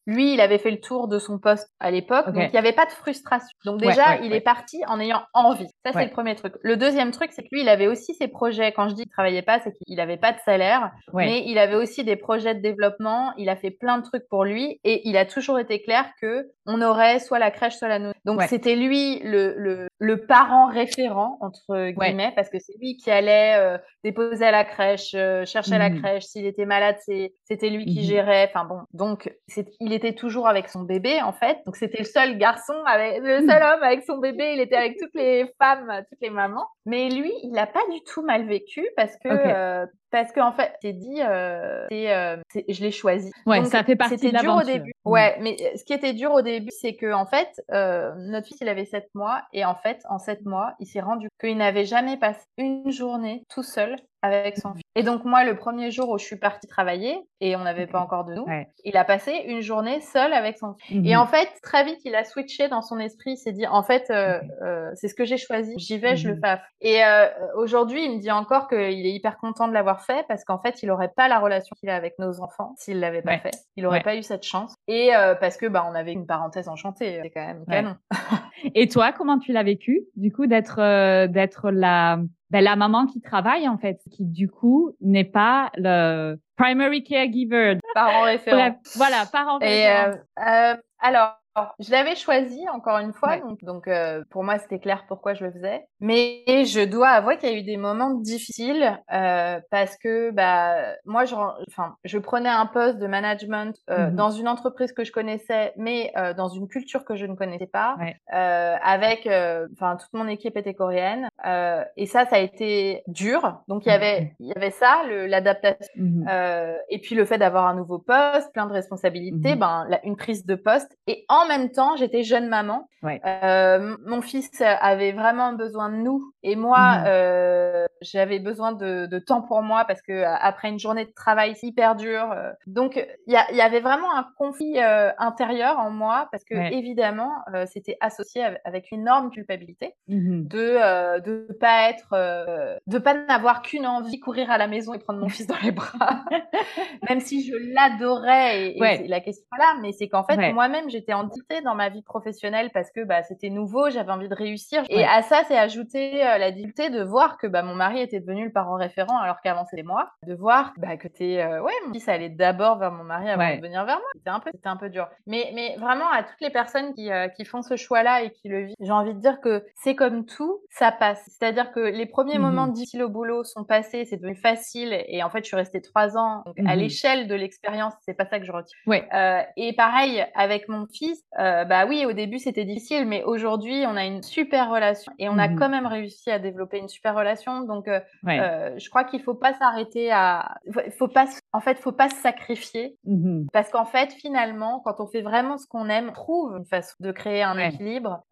Speaker 2: lui, il avait fait le tour de son poste à l'époque, donc il n'y avait pas de frustration. Donc déjà, il est parti en ayant envie. Ça, c'est le premier truc. Le deuxième truc, c'est que lui, il avait aussi ses projets. Quand je dis qu'il travaillait pas, c'est qu'il n'avait pas de salaire, mais il avait aussi des projets de développement développement, il a fait plein de trucs pour lui et il a toujours été clair que on aurait soit la crèche, soit la nounou. Donc c'était lui le, le, le, parent référent entre guillemets parce que c'est lui qui allait euh, déposer à la crèche, euh, chercher à la mmh crèche. S'il était malade, c'était lui qui mmh gérait. Enfin bon, donc il était toujours avec son bébé en fait. Donc c'était le seul garçon avec le seul homme avec son bébé. Il était avec toutes les femmes, toutes les mamans. Mais lui, il n'a pas du tout mal vécu parce que euh, parce qu'en fait, c'est dit, euh, euh, je l'ai choisi.
Speaker 1: Ouais, ça fait partie de
Speaker 2: dur au début. Mm. Ouais, mais ce qui était dur au début, c'est que en fait, notre fils, il avait 7 mois et en fait, en 7 mois, il s'est rendu qu'il n'avait jamais passé une journée tout seul avec son fils. Et donc moi, le premier jour où je suis partie travailler et on n'avait pas encore de nous, il a passé une journée seul avec son fils. Et mhm. en fait, très vite, il a switché dans son esprit, il s'est dit, en fait, euh, euh, c'est ce que j'ai choisi, j'y vais, je le mhm. fais. Et euh, aujourd'hui, il me dit encore qu'il est hyper content de l'avoir fait parce qu'en fait, il n'aurait pas la relation qu'il a avec nos enfants s'il l'avait pas fait. Il n'aurait pas eu cette chance. Et parce que bah, on avait une parenthèse enchantée, c'est quand même canon.
Speaker 1: et toi, comment tu l'as vécu, du coup, d'être d'être la ben, la maman qui travaille en fait, qui du coup n'est pas le primary caregiver?
Speaker 2: Parent référent.
Speaker 1: voilà, parent référent.
Speaker 2: Euh, euh, alors, je l'avais choisi encore une fois, donc, donc euh, pour moi c'était clair pourquoi je le faisais. Mais je dois avouer qu'il y a eu des moments difficiles euh, parce que bah moi je, enfin je prenais un poste de management euh, mmh dans une entreprise que je connaissais, mais dans une culture que je ne connaissais pas, avec enfin toute mon équipe était coréenne et ça ça a été dur. Donc il y mmh avait il y avait ça l'adaptation mmh et puis le fait d'avoir un nouveau poste, plein de responsabilités, ben une prise de poste et en même temps, j'étais jeune maman. Euh, mon fils avait vraiment besoin de nous et moi, mmh. euh, j'avais besoin de, de, temps pour moi parce que après une journée de travail hyper dure, euh, donc il y, y, avait vraiment un conflit euh, intérieur en moi parce que évidemment, euh, c'était associé avec une énorme culpabilité mmh de de pas être, de pas n'avoir qu'une envie, courir à la maison et prendre mon fils dans les bras, même si je l'adorais et, et la question là, mais c'est qu'en fait moi-même j'étais en dans ma vie professionnelle parce que bah, c'était nouveau, j'avais envie de réussir. Et à ça, c'est ajouté euh, la difficulté de voir que bah, mon mari était devenu le parent référent alors qu'avant c'était moi. De voir bah, que t'es, euh, ouais, mon fils allait d'abord vers mon mari avant de venir vers moi. C'était un peu, c'était un peu dur. Mais, mais vraiment à toutes les personnes qui, euh, qui font ce choix-là et qui le vivent, j'ai envie de dire que c'est comme tout, ça passe. C'est-à-dire que les premiers mmh moments difficiles au boulot sont passés, c'est devenu facile et en fait je suis restée trois ans. Donc à mmh l'échelle de l'expérience, c'est pas ça que je retiens.
Speaker 1: Ouais.
Speaker 2: et pareil avec mon fils, euh, bah oui, au début c'était difficile, mais aujourd'hui on a une super relation et on a mmh quand même réussi à développer une super relation. Donc, euh, euh, je crois qu'il faut pas s'arrêter à, faut pas, en fait, faut pas se sacrifier mmh parce qu'en fait, finalement, quand on fait vraiment ce qu'on aime, on trouve une façon de créer un équilibre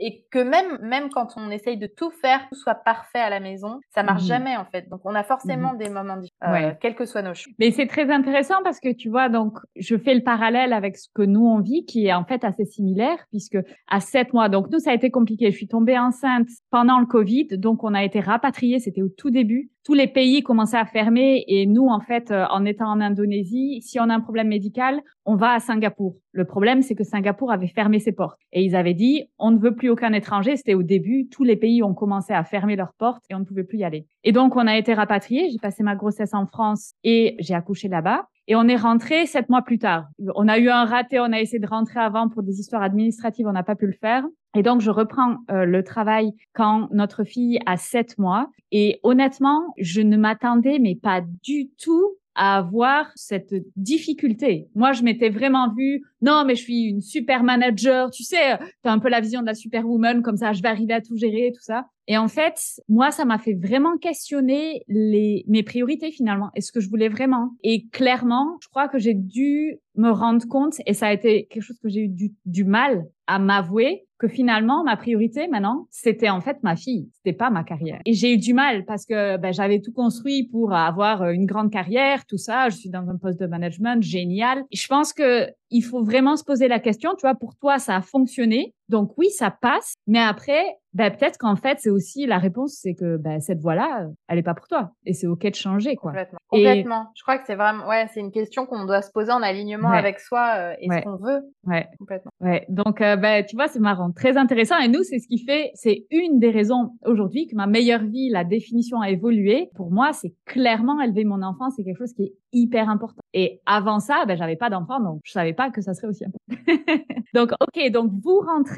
Speaker 2: et que même, même quand on essaye de tout faire, tout soit parfait à la maison, ça marche mmh jamais en fait. Donc, on a forcément des moments différents, quels que soient nos choix.
Speaker 1: Mais c'est très intéressant parce que tu vois, donc, je fais le parallèle avec ce que nous on vit, qui est en fait assez similaire puisque à sept mois, donc nous ça a été compliqué. Je suis tombée enceinte pendant le Covid, donc on a été rapatriés. C'était au tout début. Tous les pays commençaient à fermer et nous en fait, euh, en étant en Indonésie, si on a un problème médical, on va à Singapour. Le problème, c'est que Singapour avait fermé ses portes et ils avaient dit on ne veut plus aucun étranger. C'était au début, tous les pays ont commencé à fermer leurs portes et on ne pouvait plus y aller. Et donc on a été rapatriés. J'ai passé ma grossesse en France et j'ai accouché là-bas. Et on est rentré sept mois plus tard. On a eu un raté, on a essayé de rentrer avant pour des histoires administratives, on n'a pas pu le faire. Et donc, je reprends euh, le travail quand notre fille a sept mois. Et honnêtement, je ne m'attendais, mais pas du tout à avoir cette difficulté. Moi, je m'étais vraiment vue, non, mais je suis une super manager, tu sais, tu as un peu la vision de la superwoman, comme ça, je vais arriver à tout gérer, tout ça. Et en fait, moi, ça m'a fait vraiment questionner les, mes priorités finalement et ce que je voulais vraiment. Et clairement, je crois que j'ai dû me rendre compte, et ça a été quelque chose que j'ai eu du, du mal à m'avouer, que finalement ma priorité maintenant c'était en fait ma fille c'était pas ma carrière. Et j'ai eu du mal parce que ben, j'avais tout construit pour avoir une grande carrière tout ça. Je suis dans un poste de management génial. Je pense que il faut vraiment se poser la question tu vois pour toi ça a fonctionné? Donc oui ça passe mais après ben, peut-être qu'en fait, c'est aussi la réponse, c'est que ben, cette voie-là, elle est pas pour toi. Et c'est OK de changer, quoi.
Speaker 2: Complètement. Complètement. Je crois que c'est vraiment, ouais, c'est une question qu'on doit se poser en alignement avec soi euh, et ce qu'on veut.
Speaker 1: Ouais. Complètement. Ouais. Donc, euh, ben, tu vois, c'est marrant. Très intéressant. Et nous, c'est ce qui fait, c'est une des raisons aujourd'hui que ma meilleure vie, la définition a évolué. Pour moi, c'est clairement élever mon enfant. C'est quelque chose qui est hyper important. Et avant ça, ben, j'avais pas d'enfant, donc je savais pas que ça serait aussi important. donc, OK. Donc, vous rentrez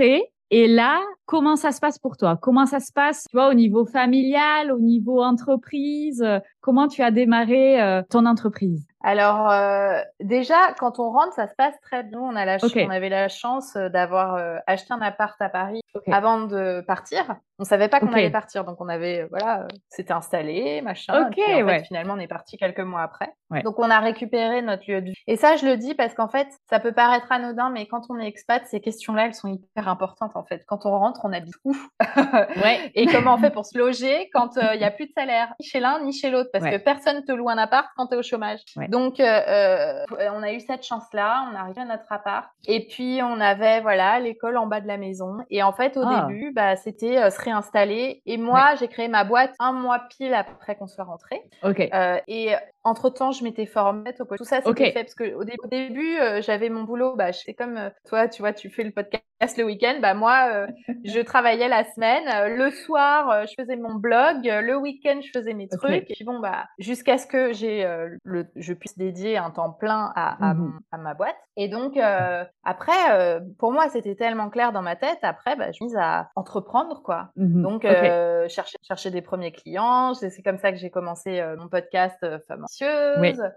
Speaker 1: et là, comment ça se passe pour toi? Comment ça se passe, tu vois, au niveau familial, au niveau entreprise? Comment tu as démarré euh, ton entreprise?
Speaker 2: Alors euh, déjà, quand on rentre, ça se passe très bien. On a la on avait la chance euh, d'avoir acheté un appart à Paris avant de partir. On savait pas qu'on allait partir, donc on avait, voilà, c'était installé, machin.
Speaker 1: Ok, ouais.
Speaker 2: finalement, on est parti quelques mois après. Donc on a récupéré notre lieu de vie. Et ça, je le dis parce qu'en fait, ça peut paraître anodin, mais quand on est expat, ces questions-là, elles sont hyper importantes en fait. Quand on rentre, on habite où?
Speaker 1: Ouais.
Speaker 2: Et comment on fait pour se loger quand il n'y a plus de salaire, ni chez l'un ni chez l'autre, parce que personne te loue un appart quand tu es au chômage. Donc euh, on a eu cette chance-là, on a arrivé à notre appart, et puis on avait voilà l'école en bas de la maison. Et en fait, au ah. début, bah, c'était euh, se réinstaller. Et moi, j'ai créé ma boîte un mois pile après qu'on soit rentré.
Speaker 1: Ok.
Speaker 2: Euh, et entre-temps, je m'étais formée au Tout ça, c'était fait parce que au, début, euh, j'avais mon boulot. Bah, c'est comme euh, toi, tu vois, tu fais le podcast le week-end. Bah, moi, euh, je travaillais la semaine. le soir, je faisais mon blog. Le week-end, je faisais mes trucs. Et puis bon, bah, jusqu'à ce que j'ai le, je puisse dédier un temps plein à, à, à ma boîte. Et donc, après, pour moi, c'était tellement clair dans ma tête. Après, bah, je me mise à entreprendre, quoi. Mmh donc, chercher, chercher des premiers clients. C'est comme ça que j'ai commencé mon podcast Femme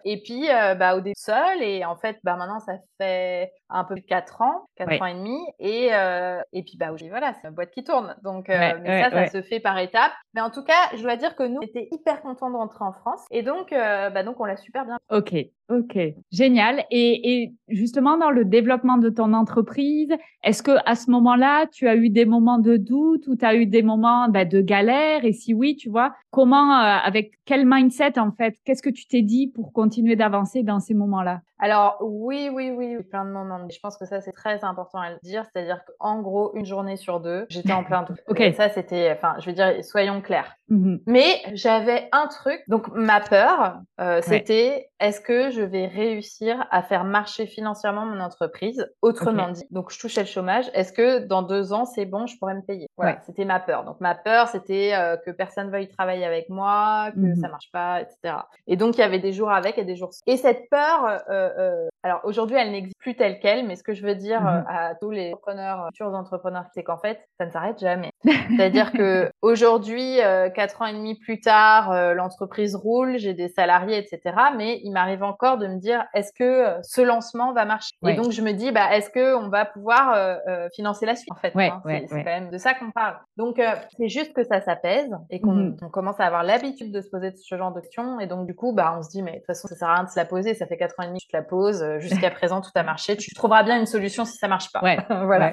Speaker 2: et puis, euh, bah, au début seul. Et en fait, bah, maintenant, ça fait un peu plus de 4 ans, 4 ans et demi. Et, euh, et puis, bah, voilà, c'est une boîte qui tourne. Donc, euh, mais ça, ça se fait par étapes. Mais en tout cas, je dois dire que nous, on était hyper contents de rentrer en France. Et donc, bah, donc on l'a super bien.
Speaker 1: Ok, ok, génial. Et, et, justement, dans le développement de ton entreprise, est-ce que à ce moment-là, tu as eu des moments de doute ou tu as eu des moments bah, de galère? Et si oui, tu vois, comment, avec quel mindset en fait, qu'est-ce que tu t'es dit pour continuer d'avancer dans ces moments-là?
Speaker 2: Alors oui, oui, oui, plein de moments. Je pense que ça c'est très important à le dire, c'est-à-dire qu'en gros une journée sur deux, j'étais en plein doute.
Speaker 1: ok.
Speaker 2: ça c'était, enfin, je veux dire, soyons clairs. Mmh Mais j'avais un truc. Donc ma peur, euh, c'était est-ce que je vais réussir à faire marcher financièrement mon entreprise? Autrement dit, donc je touchais le chômage. Est-ce que dans deux ans c'est bon, je pourrais me payer? Voilà, c'était ma peur. Donc ma peur, c'était euh, que personne veuille travailler avec moi, que mmh ça marche pas, etc. Et donc il y avait des jours avec et des jours. Et cette peur. Euh, euh, alors aujourd'hui, elle n'existe plus telle qu'elle, mais ce que je veux dire mmh euh, à tous les entrepreneurs, futurs entrepreneurs, c'est qu'en fait, ça ne s'arrête jamais. C'est-à-dire que aujourd'hui, euh, quatre ans et demi plus tard, l'entreprise roule, j'ai des salariés, etc. Mais il m'arrive encore de me dire, est-ce que ce lancement va marcher? Et donc je me dis, bah, est-ce que on va pouvoir financer la suite En fait, hein, c'est quand même de ça qu'on parle. Donc c'est juste que ça s'apaise et qu'on mmh commence à avoir l'habitude de se poser ce genre de questions. Et donc du coup, bah, on se dit, mais de toute façon, ça sert à rien de se la poser. Ça fait quatre ans et demi que je la pose. Euh, jusqu'à présent, tout a marché. Tu trouveras bien une solution si ça marche pas. voilà.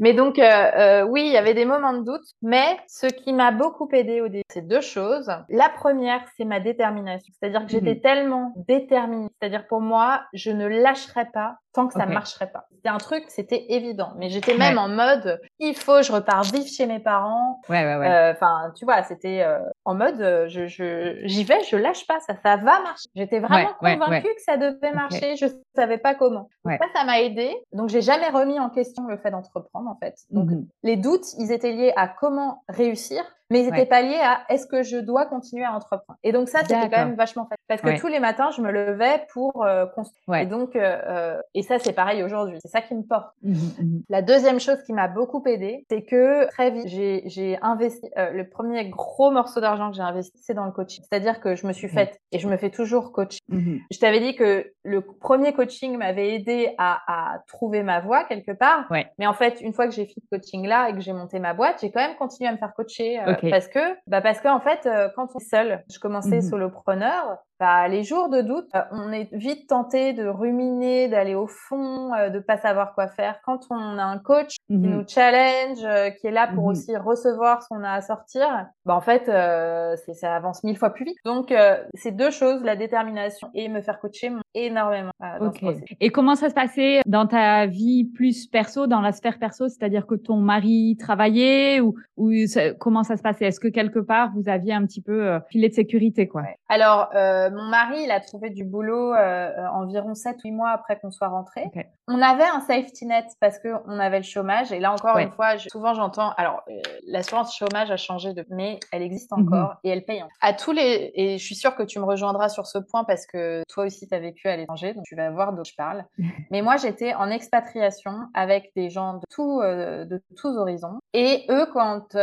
Speaker 2: Mais donc, euh, euh, oui, il y avait des moments de doute. Mais ce qui m'a beaucoup aidé au début, c'est deux choses. La première, c'est ma détermination. C'est-à-dire que j'étais mhm. tellement déterminée. C'est-à-dire pour moi, je ne lâcherais pas tant que ça marcherait pas. C'était un truc, c'était évident. Mais j'étais même en mode, il faut, je repars vivre chez mes parents.
Speaker 1: Ouais, ouais, ouais.
Speaker 2: Enfin, tu vois, c'était en mode, je, je, j'y vais, je lâche pas, ça, ça va marcher. J'étais vraiment convaincue que ça devait marcher. Je savais pas comment. ça, ça m'a aidé. Donc, j'ai jamais remis en question le fait d'entreprendre, en fait. Donc, mmh les doutes, ils étaient liés à comment réussir mais ils n'étaient pas liés à est-ce que je dois continuer à entreprendre? Et donc ça, c'était quand même vachement facile. Parce que tous les matins, je me levais pour euh, construire. Et donc, euh, euh, et ça, c'est pareil aujourd'hui. C'est ça qui me porte. Mmh mmh La deuxième chose qui m'a beaucoup aidée, c'est que très vite, j'ai investi. le premier gros morceau d'argent que j'ai investi, c'est dans le coaching. C'est-à-dire que je me suis faite, et je me fais toujours coach. Mmh je t'avais dit que le premier coaching m'avait aidé à, à, trouver ma voie quelque part. Mais en fait, une fois que j'ai fait ce coaching-là et que j'ai monté ma boîte, j'ai quand même continué à me faire coacher. Parce que, bah parce qu'en fait, euh, quand on est seul, je commençais mmh solopreneur, bah, les jours de doute, euh, on est vite tenté de ruminer, d'aller au fond, euh, de pas savoir quoi faire. Quand on a un coach qui mmh nous challenge, euh, qui est là pour mmh aussi recevoir ce qu'on a à sortir, bah en fait, ça avance mille fois plus vite. Donc, ces deux choses, la détermination et me faire coacher, m'ont énormément. Dans
Speaker 1: et comment ça se passait dans ta vie plus perso, dans la sphère perso, c'est-à-dire que ton mari travaillait ou, ou comment ça se passait? Est-ce que quelque part vous aviez un petit peu filet de sécurité, quoi?
Speaker 2: Alors euh, mon mari, il a trouvé du boulot euh, euh environ 7 8 mois après qu'on soit rentré. On avait un safety net parce que on avait le chômage et là encore une fois, souvent j'entends alors euh, l'assurance chômage a changé de mais elle existe mhm. encore et elle paye. À tous les et je suis sûre que tu me rejoindras sur ce point parce que toi aussi tu as vécu à l'étranger donc tu vas voir d'où je parle. mais moi j'étais en expatriation avec des gens de tout de tous horizons et eux quand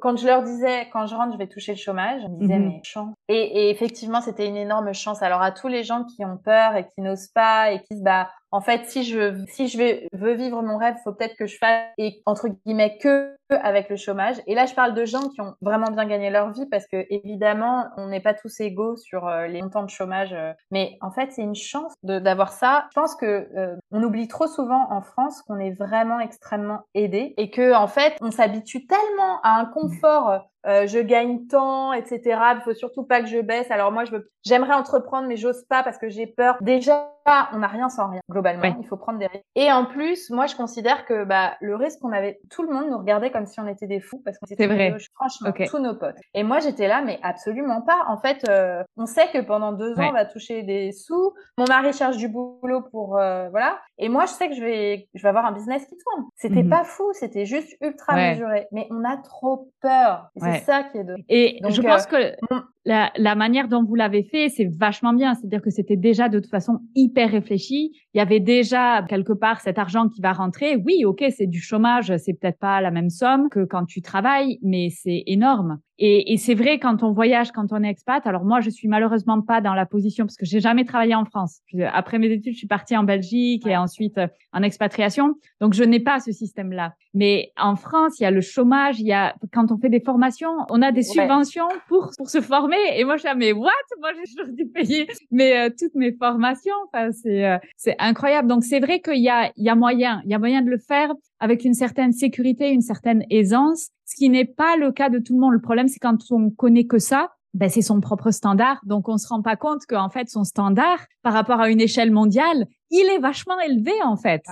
Speaker 2: quand je leur disais quand je rentre je vais toucher le chômage, ils me disaient mhm. mais chance. Et, et effectivement effectivement, c'était une énorme chance. Alors, à tous les gens qui ont peur et qui n'osent pas et qui se bah, en fait, si je si je veux vivre mon rêve, faut peut-être que je fasse et entre guillemets que avec le chômage. Et là, je parle de gens qui ont vraiment bien gagné leur vie parce que évidemment, on n'est pas tous égaux sur euh, les montants de chômage. Euh. mais en fait, c'est une chance d'avoir ça. Je pense que euh, on oublie trop souvent en France qu'on est vraiment extrêmement aidé et que en fait, on s'habitue tellement à un confort euh, je gagne tant, etc. Il faut surtout pas que je baisse. Alors moi, je veux, j'aimerais entreprendre, mais j'ose pas parce que j'ai peur. Déjà, on n'a rien sans rien globalement. Il faut prendre des risques. Et en plus, moi, je considère que bah le risque qu'on avait, tout le monde nous regardait comme si on était des fous parce qu'on
Speaker 1: c'était vrai.
Speaker 2: franchement tous nos potes. Et moi, j'étais là, mais absolument pas. En fait, euh, on sait que pendant deux ans, on va toucher des sous. Mon mari cherche du boulot pour euh, voilà. Et moi, je sais que je vais, je vais avoir un business qui tourne. C'était mhm. pas fou, c'était juste ultra mesuré. Mais on a trop peur. C'est ça qui est de.
Speaker 1: Et je pense euh, que la, la, manière dont vous l'avez fait, c'est vachement bien. C'est-à-dire que c'était déjà de toute façon hyper réfléchi. Il y avait déjà quelque part cet argent qui va rentrer. Oui, ok, c'est du chômage, c'est peut-être pas la même somme que quand tu travailles, mais c'est énorme. Et, et c'est vrai quand on voyage, quand on est expat. Alors moi, je suis malheureusement pas dans la position parce que j'ai jamais travaillé en France. Après mes études, je suis partie en Belgique et ensuite euh, en expatriation. Donc je n'ai pas ce système-là. Mais en France, il y a le chômage. Il y a quand on fait des formations, on a des subventions pour pour se former et moi, je suis mais what? Moi, j'ai toujours dû payer mais euh, toutes mes formations. Enfin, c'est euh, c'est incroyable. Donc, c'est vrai qu'il y a il y a moyen, il y a moyen de le faire avec une certaine sécurité, une certaine aisance, ce qui n'est pas le cas de tout le monde. Le problème, c'est quand on connaît que ça, ben, c'est son propre standard. Donc, on se rend pas compte qu'en fait, son standard, par rapport à une échelle mondiale, il est vachement élevé, en fait.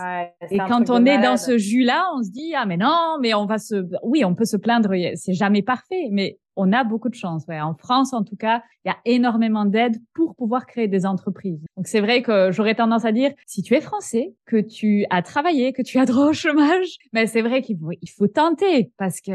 Speaker 1: et quand on est dans ce jus-là, on se dit, ah, mais non, mais on va se, oui, on peut se plaindre, c'est jamais parfait, mais on a beaucoup de chance. Ouais. En France, en tout cas, il y a énormément d'aide pour pouvoir créer des entreprises. Donc c'est vrai que j'aurais tendance à dire, si tu es français, que tu as travaillé, que tu as droit au chômage, mais c'est vrai qu'il faut, il faut tenter parce que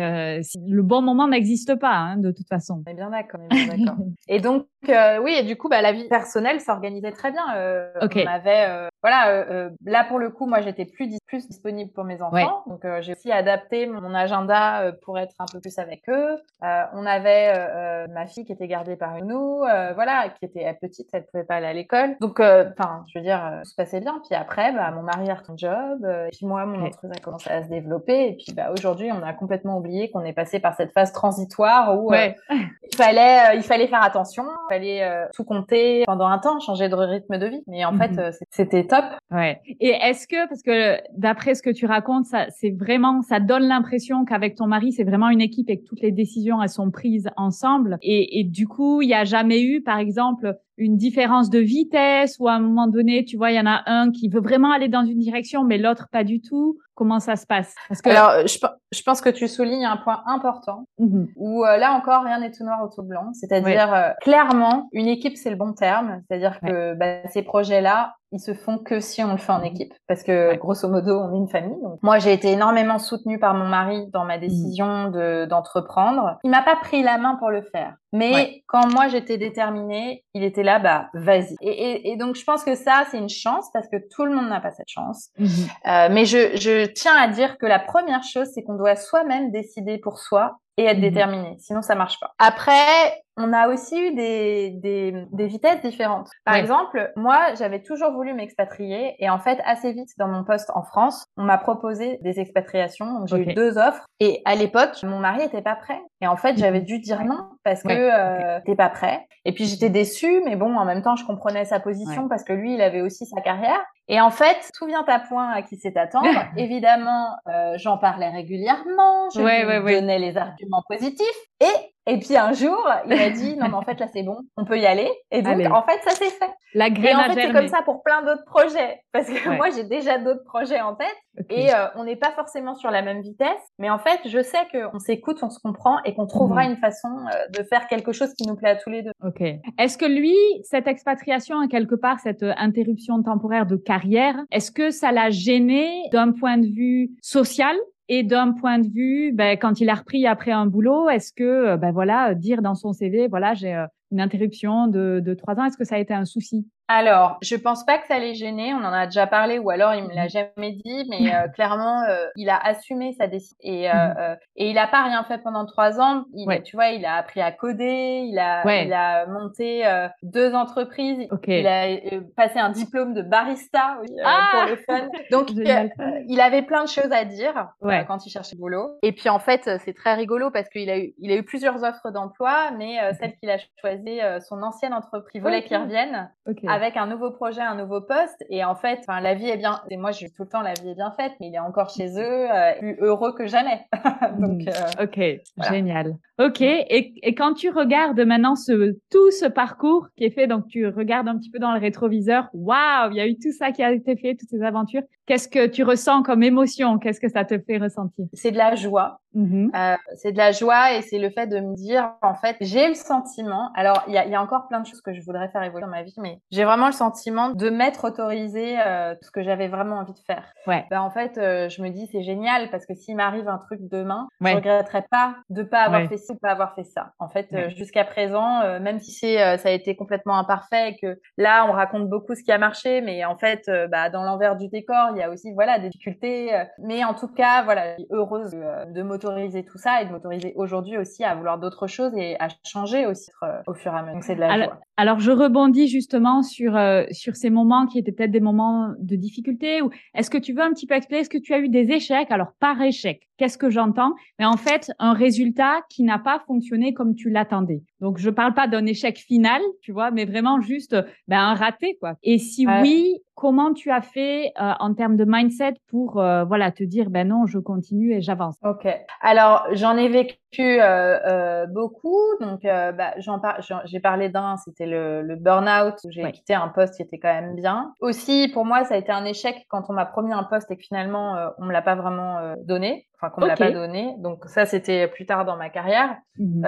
Speaker 1: le bon moment n'existe pas hein, de toute façon.
Speaker 2: On est bien d'accord. et donc euh, oui, et du coup, bah, la vie personnelle s'organisait très bien. Euh, On avait, euh, voilà, euh, euh, là pour le coup, moi j'étais plus, plus disponible pour mes enfants, donc j'ai aussi adapté mon agenda pour être un peu plus avec eux. on avait euh, euh, ma fille qui était gardée par nous, euh, voilà, qui était petite, elle pouvait pas aller à l'école. Donc, enfin, je veux dire, tout se passait bien. Puis après, bah, mon mari a un job, et puis moi, mon entreprise a commencé à se développer. Et puis, bah, aujourd'hui, on a complètement oublié qu'on est passé par cette phase transitoire où il fallait, il fallait faire attention, fallait tout compter pendant un temps, changer de rythme de vie. Mais en fait, mhm. c'était top.
Speaker 1: Ouais. Et est-ce que, parce que d'après ce que tu racontes, ça, c'est vraiment, ça donne l'impression qu'avec ton mari, c'est vraiment une équipe et que toutes les décisions, elles sont prises ensemble. Et, et du coup, il n'y a jamais eu, par exemple, une différence de vitesse ou à un moment donné, tu vois, il y en a un qui veut vraiment aller dans une direction, mais l'autre pas du tout. Comment ça se passe?
Speaker 2: Parce que... Alors, je, je, pense que tu soulignes un point important mmh où euh, là encore, rien n'est tout noir ou tout blanc. C'est-à-dire, euh, clairement, une équipe, c'est le bon terme. C'est-à-dire que bah, ces projets-là, ils se font que si on le fait en mmh équipe. Parce que, grosso modo, on est une famille. Donc, moi, j'ai été énormément soutenue par mon mari dans ma mmh. décision de d'entreprendre. Il m'a pas pris la main pour le faire. Mais quand moi, j'étais déterminée, il était là, bah, vas-y. Et, et, donc, je pense que ça, c'est une chance parce que tout le monde n'a pas cette chance. Mhm. Euh, mais je, je tiens à dire que la première chose, c'est qu'on doit soi-même décider pour soi et être mhm. déterminé. Sinon, ça marche pas. Après, on a aussi eu des, des, des vitesses différentes. Par exemple, moi, j'avais toujours voulu m'expatrier et en fait, assez vite dans mon poste en France, on m'a proposé des expatriations. Donc, j'ai eu deux offres et à l'époque, mon mari était pas prêt. Et en fait, j'avais dû dire non parce que euh, t'es pas prêt. Et puis, j'étais déçue, mais bon, en même temps, je comprenais sa position parce que lui, il avait aussi sa carrière. Et en fait, tout vient à point à qui sait attendre. Évidemment, euh, j'en parlais régulièrement, je lui donnais les arguments positifs et et puis un jour, il m'a dit non mais en fait là c'est bon, on peut y aller. Et donc en fait ça s'est fait.
Speaker 1: La graine
Speaker 2: et en fait c'est comme ça pour plein d'autres projets parce que moi j'ai déjà d'autres projets en tête et euh, on n'est pas forcément sur la même vitesse, mais en fait je sais qu'on s'écoute, on se comprend et qu'on trouvera mhm. une façon euh, de faire quelque chose qui nous plaît à tous les deux.
Speaker 1: Ok. Est-ce que lui cette expatriation quelque part cette euh, interruption temporaire de carrière, est-ce que ça l'a gêné d'un point de vue social et d'un point de vue, ben, quand il a repris après un boulot, est-ce que, euh, ben voilà, dire dans son CV, voilà, j'ai une interruption de, de trois ans, est-ce que ça a été un souci?
Speaker 2: Alors, je pense pas que ça l'ait gêné. On en a déjà parlé, ou alors il me l'a mhm. jamais dit, mais euh, clairement, euh, il a assumé sa décision et, euh, mhm. et il a pas rien fait pendant trois ans. Il, Tu vois, il a appris à coder, il a, il a monté deux entreprises, il a passé un diplôme de barista oui, ah pour le fun. Donc, il avait plein de choses à dire quand il cherchait boulot. Et puis en fait, c'est très rigolo parce qu'il a eu, il a eu plusieurs offres d'emploi, mais celle qu'il a choisie, son ancienne entreprise, voulait qu'il revienne avec un nouveau projet, un nouveau poste. Et en fait, la vie est bien. Et moi, je dis tout le temps, la vie est bien faite, mais il est encore chez eux, euh, plus heureux que jamais.
Speaker 1: Donc, hmm. euh, ok, génial. Ok. Et, et, quand tu regardes maintenant ce tout ce parcours qui est fait, donc tu regardes un petit peu dans le rétroviseur. Waouh, il y a eu tout ça qui a été fait, toutes ces aventures. Qu'est-ce que tu ressens comme émotion? Qu'est-ce que ça te fait ressentir?
Speaker 2: C'est de la joie. Mm-hmm. Euh, c'est de la joie et c'est le fait de me dire, en fait, j'ai le sentiment. Alors, il y a, y a, encore plein de choses que je voudrais faire évoluer dans ma vie, mais j'ai vraiment le sentiment de m'être autorisé euh, ce que j'avais vraiment envie de faire.
Speaker 1: Ouais.
Speaker 2: Ben, en fait, euh, je me dis, c'est génial parce que s'il m'arrive un truc demain, je je regretterai pas de pas avoir fait ci ou pas avoir fait ça. En fait, euh, jusqu'à présent, même si c'est ça a été complètement imparfait et que là, on raconte beaucoup ce qui a marché, mais en fait, bah, dans l'envers du décor, il y a aussi voilà des difficultés. mais en tout cas, voilà, je suis heureuse de, m'autoriser tout ça et de m'autoriser aujourd'hui aussi à vouloir d'autres choses et à changer aussi au fur et à mesure. Donc c'est de la
Speaker 1: joie. Alors je rebondis justement sur euh, sur ces moments qui étaient peut-être des moments de difficulté ou est-ce que tu veux un petit peu expliquer? Est-ce que tu as eu des échecs? Alors par échec qu'est-ce que j'entends? Mais en fait un résultat qui n'a pas fonctionné comme tu l'attendais. Donc je parle pas d'un échec final, tu vois, mais vraiment juste ben un raté quoi. Et si oui, comment tu as fait euh, en termes de mindset pour euh, voilà te dire ben non je continue et j'avance.
Speaker 2: Ok. Alors j'en ai vécu euh, beaucoup donc bah, j'en par... j'ai parlé d'un c'était le, le burn-out où j'ai quitté un poste qui était quand même bien aussi pour moi ça a été un échec quand on m'a promis un poste et que finalement on me l'a pas vraiment donné enfin qu'on me l'a pas donné donc ça c'était plus tard dans ma carrière mmh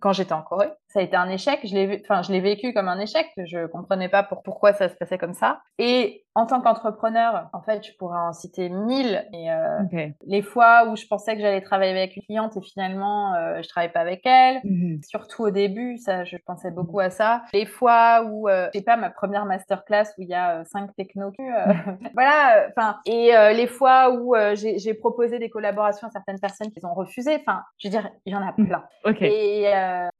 Speaker 2: quand j'étais en Corée ça a été un échec. Je l'ai, enfin, je l'ai vécu comme un échec. Je comprenais pas pour, pourquoi ça se passait comme ça. Et en tant qu'entrepreneur, en fait, je pourrais en citer mille. Et euh, les fois où je pensais que j'allais travailler avec une cliente et finalement euh, je travaillais pas avec elle, mhm. surtout au début, ça, je pensais beaucoup à ça. Les fois où euh, j'ai pas ma première masterclass où il y a euh, cinq technos, euh, voilà. Enfin, et les fois où j'ai proposé des collaborations à certaines personnes qui ont refusé. Enfin, je veux dire, il y en a plein. Et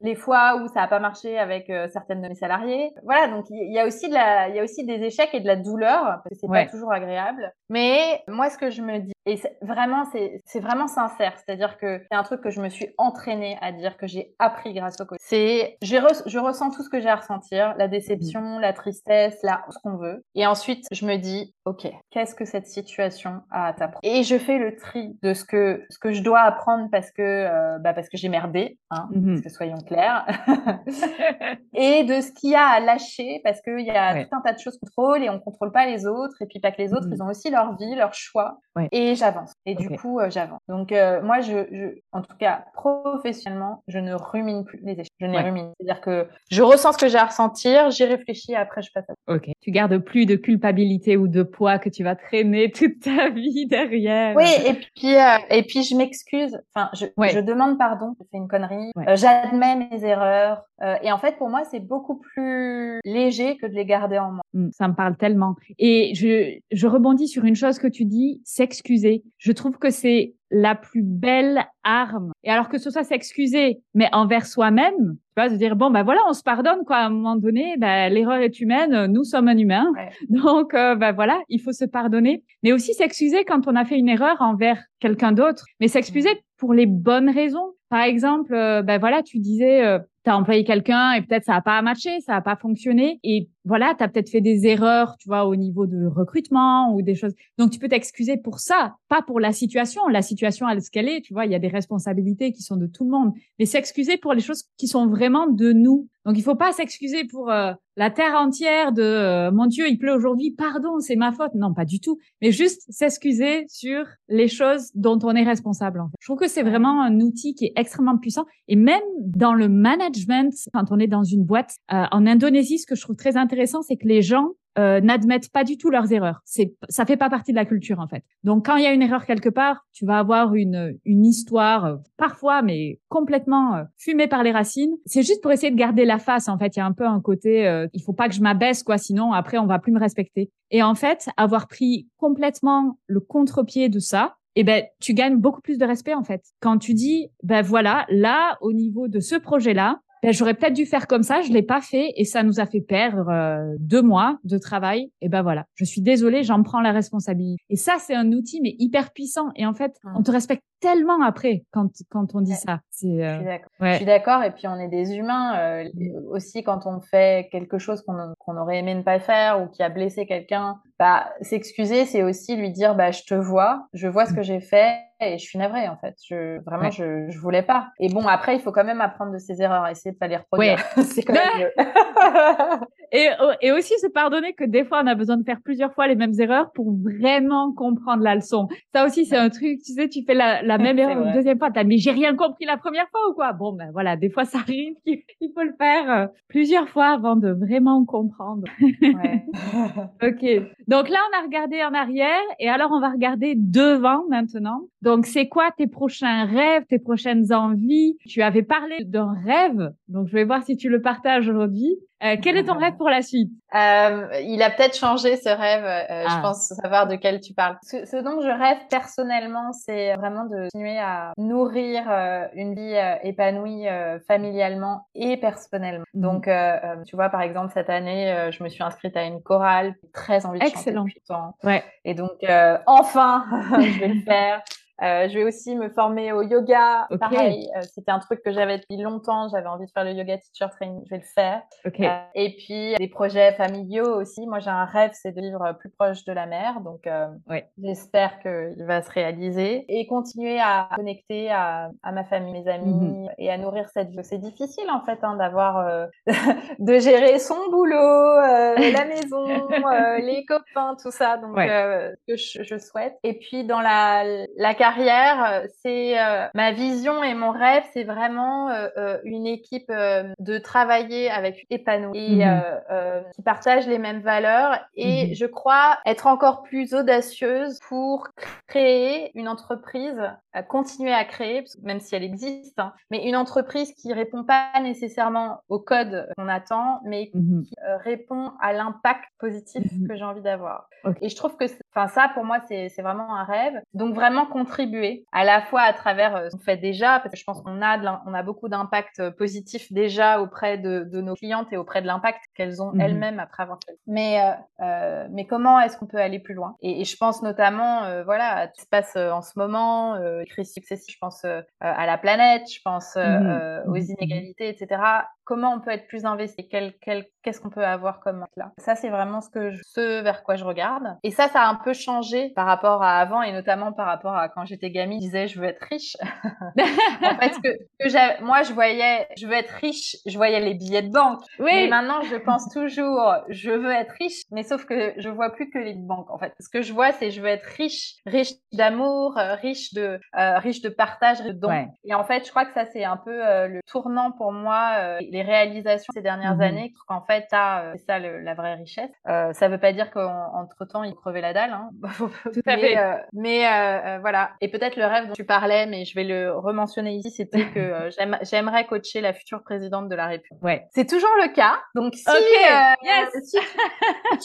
Speaker 2: les fois où ça a pas marché avec certaines de mes salariés. Voilà, donc il y, a aussi de la, il y a aussi des échecs et de la douleur parce que c'est pas toujours agréable. Mais moi, ce que je me dis, et vraiment, c'est vraiment sincère, c'est-à-dire que c'est un truc que je me suis entraînée à dire, que j'ai appris grâce au coaching. C'est, je ressens tout ce que j'ai à ressentir, la déception, mmh. la tristesse, là, ce qu'on veut. Et ensuite, je me dis, ok, qu'est-ce que cette situation a à t'apprendre? Et je fais le tri de ce que ce que je dois apprendre parce que euh, bah parce que j'ai merdé, hein, mmh parce que soyons clairs, et de ce qu'il y a à lâcher parce qu'il y a tout un tas de choses qu'on contrôle et on contrôle pas les autres et puis pas que les autres, mmh ils ont aussi leur vie, leur choix. Et j'avance. Et du coup, euh, j'avance. Donc euh, moi, je, je, en tout cas, professionnellement, je ne rumine plus les échecs. Je ne rumine. C'est-à-dire que je ressens ce que j'ai à ressentir, j'y réfléchis, et après je passe à
Speaker 1: Ok. Tu gardes plus de culpabilité ou de poids que tu vas traîner toute ta vie derrière.
Speaker 2: Oui, et puis euh, et puis je m'excuse. Enfin, je, je demande pardon. Je fais une connerie. J'admets mes erreurs. et en fait, pour moi, c'est beaucoup plus léger que de les garder en moi.
Speaker 1: Mmh, ça me parle tellement. Et je, je rebondis sur une chose que tu dis, s'excuser. Je trouve que c'est la plus belle arme. Et alors que ce soit s'excuser, mais envers soi-même, tu vois, de dire bon ben voilà, on se pardonne quoi. À un moment donné, ben, l'erreur est humaine, nous sommes un humain, donc euh, ben voilà, il faut se pardonner. Mais aussi s'excuser quand on a fait une erreur envers quelqu'un d'autre, mais s'excuser pour les bonnes raisons. Par exemple, euh, ben voilà, tu disais, euh, tu as employé quelqu'un et peut-être ça a pas matché, ça a pas fonctionné et voilà, tu as peut-être fait des erreurs, tu vois, au niveau de recrutement ou des choses. Donc tu peux t'excuser pour ça, pas pour la situation. La situation elle ce qu'elle est, tu vois, il y a des responsabilités qui sont de tout le monde, mais s'excuser pour les choses qui sont vraiment de nous. Donc il faut pas s'excuser pour euh, la terre entière de euh, mon Dieu, il pleut aujourd'hui, pardon, c'est ma faute. Non, pas du tout, mais juste s'excuser sur les choses dont on est responsable. Je trouve que c'est vraiment un outil qui est extrêmement puissant et même dans le management, quand on est dans une boîte euh, en Indonésie, ce que je trouve très intéressant, c'est que les gens euh, n'admettent pas du tout leurs erreurs. C'est, ça fait pas partie de la culture en fait. Donc quand il y a une erreur quelque part, tu vas avoir une une histoire euh, parfois, mais complètement euh, fumée par les racines. C'est juste pour essayer de garder la face en fait. Il y a un peu un côté, il faut pas que je m'abaisse quoi, sinon après on va plus me respecter. Et en fait, avoir pris complètement le contre-pied de ça, eh ben, tu gagnes beaucoup plus de respect en fait. Quand tu dis, ben voilà, là, au niveau de ce projet-là, ben, j'aurais peut-être dû faire comme ça, je l'ai pas fait et ça nous a fait perdre euh, deux mois de travail. Et ben voilà, je suis désolée, j'en prends la responsabilité. Et ça, c'est un outil mais hyper puissant. Et en fait, on te respecte tellement après quand quand on dit ça.
Speaker 2: C'est, euh, je suis d'accord. Et puis on est des humains euh, aussi quand on fait quelque chose qu'on qu'on aurait aimé ne pas faire ou qui a blessé quelqu'un. Bah, s'excuser, c'est aussi lui dire bah je te vois, je vois ce que j'ai fait et je suis navrée en fait. Je, vraiment, je, je voulais pas. Et bon, après, il faut quand même apprendre de ses erreurs, essayer de pas les reproduire. c'est quand même mieux.
Speaker 1: et, et aussi se pardonner que des fois, on a besoin de faire plusieurs fois les mêmes erreurs pour vraiment comprendre la leçon. Ça aussi, c'est un truc, tu sais, tu fais la, la même erreur une deuxième fois, t'as mais j'ai rien compris la première fois ou quoi? Bon, ben voilà, des fois, ça arrive il faut le faire euh, plusieurs fois avant de vraiment comprendre. Ok. Donc là, on a regardé en arrière et alors on va regarder devant maintenant. Donc, c'est quoi tes prochains rêves, tes prochaines envies? Tu avais parlé d'un rêve, donc je vais voir si tu le partages aujourd'hui. Euh, quel est ton rêve pour la suite?
Speaker 2: Euh, Il a peut-être changé ce rêve. Euh, Je ah. pense savoir de quel tu parles. Ce, ce dont je rêve personnellement, c'est vraiment de continuer à nourrir une vie épanouie familialement et personnellement. Mmh. Donc, tu vois, par exemple, cette année, je me suis inscrite à une chorale. Très envie de
Speaker 1: Excellent.
Speaker 2: chanter Excellent. Ouais. Et donc, enfin, je vais le faire. Euh, je vais aussi me former au yoga. Pareil, euh, c'était un truc que j'avais depuis longtemps. J'avais envie de faire le yoga teacher training. Je vais le faire. Okay. Euh, et puis des projets familiaux aussi. Moi, j'ai un rêve, c'est de vivre plus proche de la mer. Donc, euh, oui. j'espère qu'il va se réaliser et continuer à connecter à, à ma famille, mes amis mm -hmm. et à nourrir cette vie. C'est difficile en fait hein, d'avoir de gérer son boulot, la maison, les copains, tout ça. Donc, ouais. que je, je, souhaite. Et puis dans la la carrière carrière, euh, c'est euh, ma vision et mon rêve, c'est vraiment euh, une équipe de travailler avec épanouie et mmh qui partage les mêmes valeurs. Et mmh je crois être encore plus audacieuse pour créer une entreprise, continuer à créer, même si elle existe, hein, mais une entreprise qui répond pas nécessairement au code qu'on attend, mais mmh qui répond à l'impact positif que j'ai envie d'avoir. Et je trouve que, enfin, ça pour moi, c'est vraiment un rêve. Donc vraiment contribuer à la fois à travers euh, ce qu'on fait déjà, parce que je pense qu'on a, on a beaucoup d'impact euh, positif déjà auprès de, de, nos clientes et auprès de l'impact qu'elles ont mmh elles-mêmes après avoir fait. Mais, euh, mais comment est-ce qu'on peut aller plus loin? Et, et, je pense notamment, euh, voilà, à ce qui se passe en ce moment, euh, crise successive, je pense à la planète, je pense mmh aux mmh inégalités, etc comment on peut être plus investi, quel, qu'est-ce qu'on peut avoir comme là. Ça, c'est vraiment ce que je, ce vers quoi je regarde. Et ça, ça a un peu changé par rapport à avant et notamment par rapport à quand j'étais gamine, je disais je veux être riche. en fait, que, que moi, je voyais, je veux être riche, je voyais les billets de banque. Oui. Mais maintenant, je pense toujours, je veux être riche, mais sauf que je vois plus que les banques, en fait. Ce que je vois, c'est je veux être riche, riche d'amour, euh, riche de, euh, riche de partage, de dons. Et en fait, je crois que ça, c'est un peu euh, le tournant pour moi. Euh, les réalisations ces dernières mmh années, qu'en fait, euh, c'est ça le, la vraie richesse. Euh, ça veut pas dire qu'entre temps, il crevait la dalle. Hein.
Speaker 1: Tout à fait.
Speaker 2: Euh, mais voilà. Et peut-être le rêve dont tu parlais, mais je vais le rementionner ici, c'était que j'aimerais coacher la future présidente de la République.
Speaker 1: Ouais.
Speaker 2: C'est toujours le cas. Donc si, yes. si,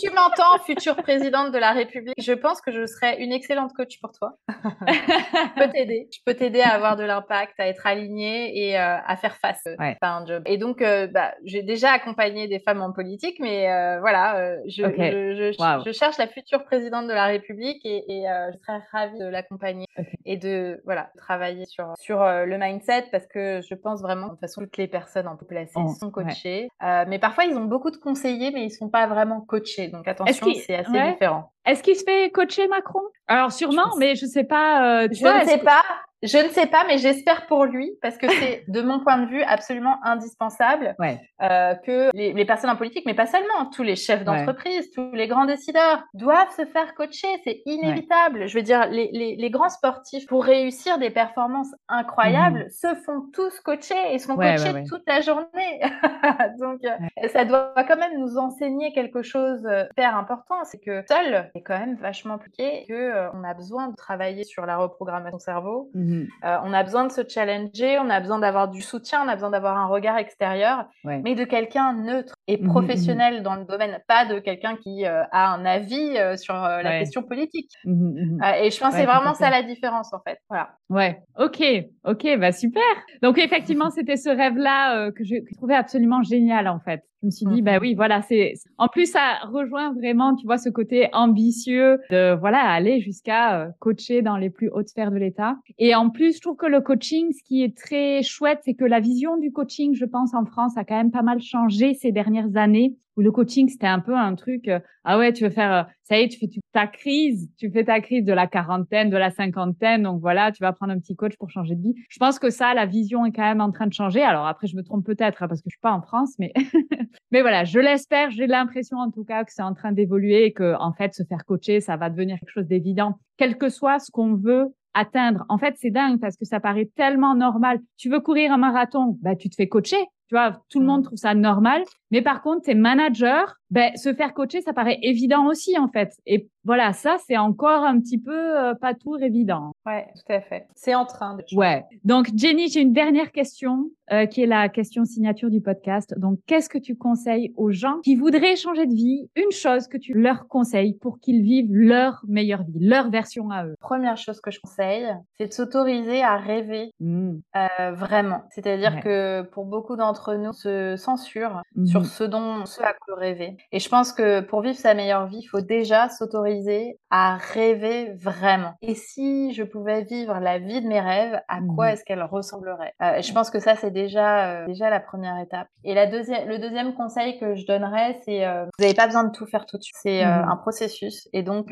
Speaker 2: tu m'entends, future présidente de la République, je pense que je serais une excellente coach pour toi. je peux t'aider. Je peux t'aider à avoir de l'impact, à être aligné et à faire face ouais. à un job. Et donc euh, bah, j'ai déjà accompagné des femmes en politique, mais euh, voilà, euh, je, je, je, je, cherche la future présidente de la République et, et je serais ravie de l'accompagner okay. et de voilà travailler sur sur le mindset parce que je pense vraiment de toute façon toutes les personnes en population oh, sont coachées, ouais. mais parfois ils ont beaucoup de conseillers, mais ils sont pas vraiment coachés. Donc attention, c'est assez ouais. différent.
Speaker 1: Est-ce qu'il se fait coacher Macron? Alors sûrement, je mais je sais pas.
Speaker 2: je ne sais pas. je ne sais pas, mais j'espère pour lui, parce que c'est, de mon point de vue, absolument indispensable euh, que les, personnes en politique, mais pas seulement, tous les chefs d'entreprise, tous les grands décideurs, doivent se faire coacher. C'est inévitable. Je veux dire, les, grands sportifs, pour réussir des performances incroyables, mhm. se font tous coacher et se font coacher toute la journée. Donc, euh, ça doit quand même nous enseigner quelque chose hyper important, c'est que seul, c'est quand même vachement compliqué, que euh, on a besoin de travailler sur la reprogrammation cerveau. Mhm. Euh, on a besoin de se challenger, on a besoin d'avoir du soutien, on a besoin d'avoir un regard extérieur, mais de quelqu'un neutre et mhm, professionnel mhm. dans le domaine, pas de quelqu'un qui euh, a un avis sur la question politique. et je pense que c'est vraiment ça la différence en fait. Voilà.
Speaker 1: Ouais. Ok. Ok. Bah super. Donc effectivement, c'était ce rêve-là que je trouvais absolument génial en fait. Je me suis dit, bah oui, voilà, c'est. En plus, ça rejoint vraiment, tu vois, ce côté ambitieux de voilà aller jusqu'à euh, coacher dans les plus hautes sphères de l'État. Et en plus, je trouve que le coaching, ce qui est très chouette, c'est que la vision du coaching, je pense, en France, a quand même pas mal changé ces dernières années où le coaching, c'était un peu un truc, euh, ah ouais, tu veux faire, euh, ça y est, tu fais ta crise, tu fais ta crise de la quarantaine, de la cinquantaine, donc voilà, tu vas prendre un petit coach pour changer de vie. Je pense que ça, la vision est quand même en train de changer. Alors après, je me trompe peut-être hein, parce que je suis pas en France, mais mais voilà, je l'espère, j'ai l'impression en tout cas que c'est en train d'évoluer et que en fait, se faire coacher, ça va devenir quelque chose d'évident, quel que soit ce qu'on veut atteindre. En fait, c'est dingue parce que ça paraît tellement normal. Tu veux courir un marathon, bah tu te fais coacher. Tu vois, tout le monde trouve ça normal. Mais par contre, tes managers, ben, se faire coacher, ça paraît évident aussi, en fait. Et voilà, ça, c'est encore un petit peu euh, pas tout évident.
Speaker 2: Ouais, tout à fait. C'est en train de
Speaker 1: Ouais. Donc, Jenny, j'ai une dernière question, euh, qui est la question signature du podcast. Donc, qu'est-ce que tu conseilles aux gens qui voudraient changer de vie? Une chose que tu leur conseilles pour qu'ils vivent leur meilleure vie, leur version à eux.
Speaker 2: Première chose que je conseille, c'est de s'autoriser à rêver mmh. euh, vraiment. C'est-à-dire que pour beaucoup d'entre nous, se censurent mmh sur ce dont, ce à quoi rêver. Et je pense que pour vivre sa meilleure vie, il faut déjà s'autoriser à rêver vraiment. Et si je pouvais vivre la vie de mes rêves, à quoi mmh est-ce qu'elle ressemblerait? Euh, Je pense que ça, c'est déjà, euh, déjà la première étape. Et la deuxième, le deuxième conseil que je donnerais, c'est euh, vous n'avez pas besoin de tout faire tout de suite. C'est mmh un processus. Et donc,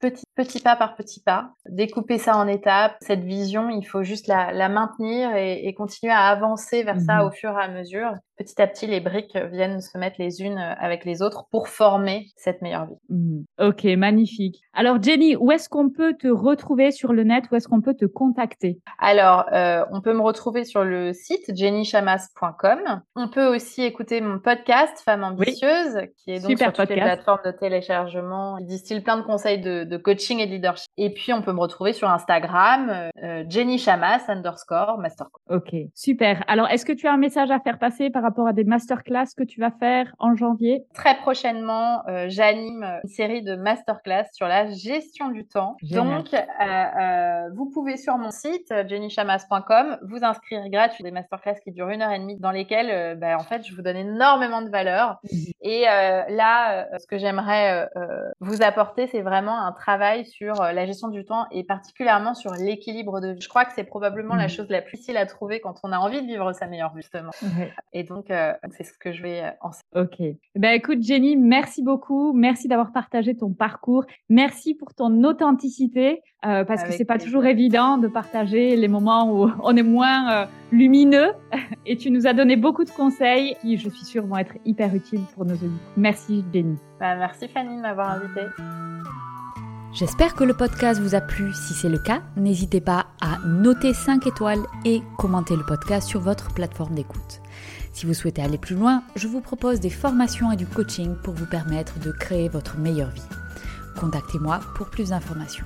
Speaker 2: petit, petit pas par petit pas, découper ça en étapes. Cette vision, il faut juste la, la maintenir et, et, continuer à avancer vers ça mmh au fur et à mesure petit à petit, les briques viennent se mettre les unes avec les autres pour former cette meilleure vie.
Speaker 1: Mmh. Ok, magnifique. Alors Jenny, où est-ce qu'on peut te retrouver sur le net? Où est-ce qu'on peut te contacter?
Speaker 2: Alors, euh, on peut me retrouver sur le site jennychamas.com. On peut aussi écouter mon podcast Femme ambitieuse, qui est donc sur toutes les plateformes de téléchargement. Il distille plein de conseils de, coaching et de leadership. Et puis, on peut me retrouver sur Instagram, euh, Jenny Chamas underscore masterclass.
Speaker 1: Ok, super. Alors, est-ce que tu as un message à faire passer par rapport à des masterclass que tu vas faire en janvier?
Speaker 2: Très prochainement, euh, j'anime une série de masterclass sur la gestion du temps. Donc, euh, euh, vous pouvez sur mon site jennychamas.com vous inscrire gratuit des masterclass qui durent une heure et demie dans lesquelles, bah, en fait, je vous donne énormément de valeur. Mhm. Et là, ce que j'aimerais vous apporter, c'est vraiment un travail sur la gestion du temps et particulièrement sur l'équilibre de vie. Je crois que c'est probablement la mhm. chose la plus difficile à trouver quand on a envie de vivre sa meilleure vie, justement. Et donc, donc, euh, c'est ce que je vais euh, enseigner.
Speaker 1: Ok. Ben, écoute, Jenny, merci beaucoup. Merci d'avoir partagé ton parcours. Merci pour ton authenticité, euh, parce que c'est pas toujours évident de partager les moments où on est moins lumineux. Et tu nous as donné beaucoup de conseils qui, je suis sûre, vont être hyper utiles pour nos auditeurs. Merci, Jenny.
Speaker 2: Ben, merci, Fanny, de m'avoir invité.
Speaker 3: J'espère que le podcast vous a plu. Si c'est le cas, n'hésitez pas à noter 5 étoiles et commenter le podcast sur votre plateforme d'écoute. Si vous souhaitez aller plus loin, je vous propose des formations et du coaching pour vous permettre de créer votre meilleure vie. Contactez-moi pour plus d'informations.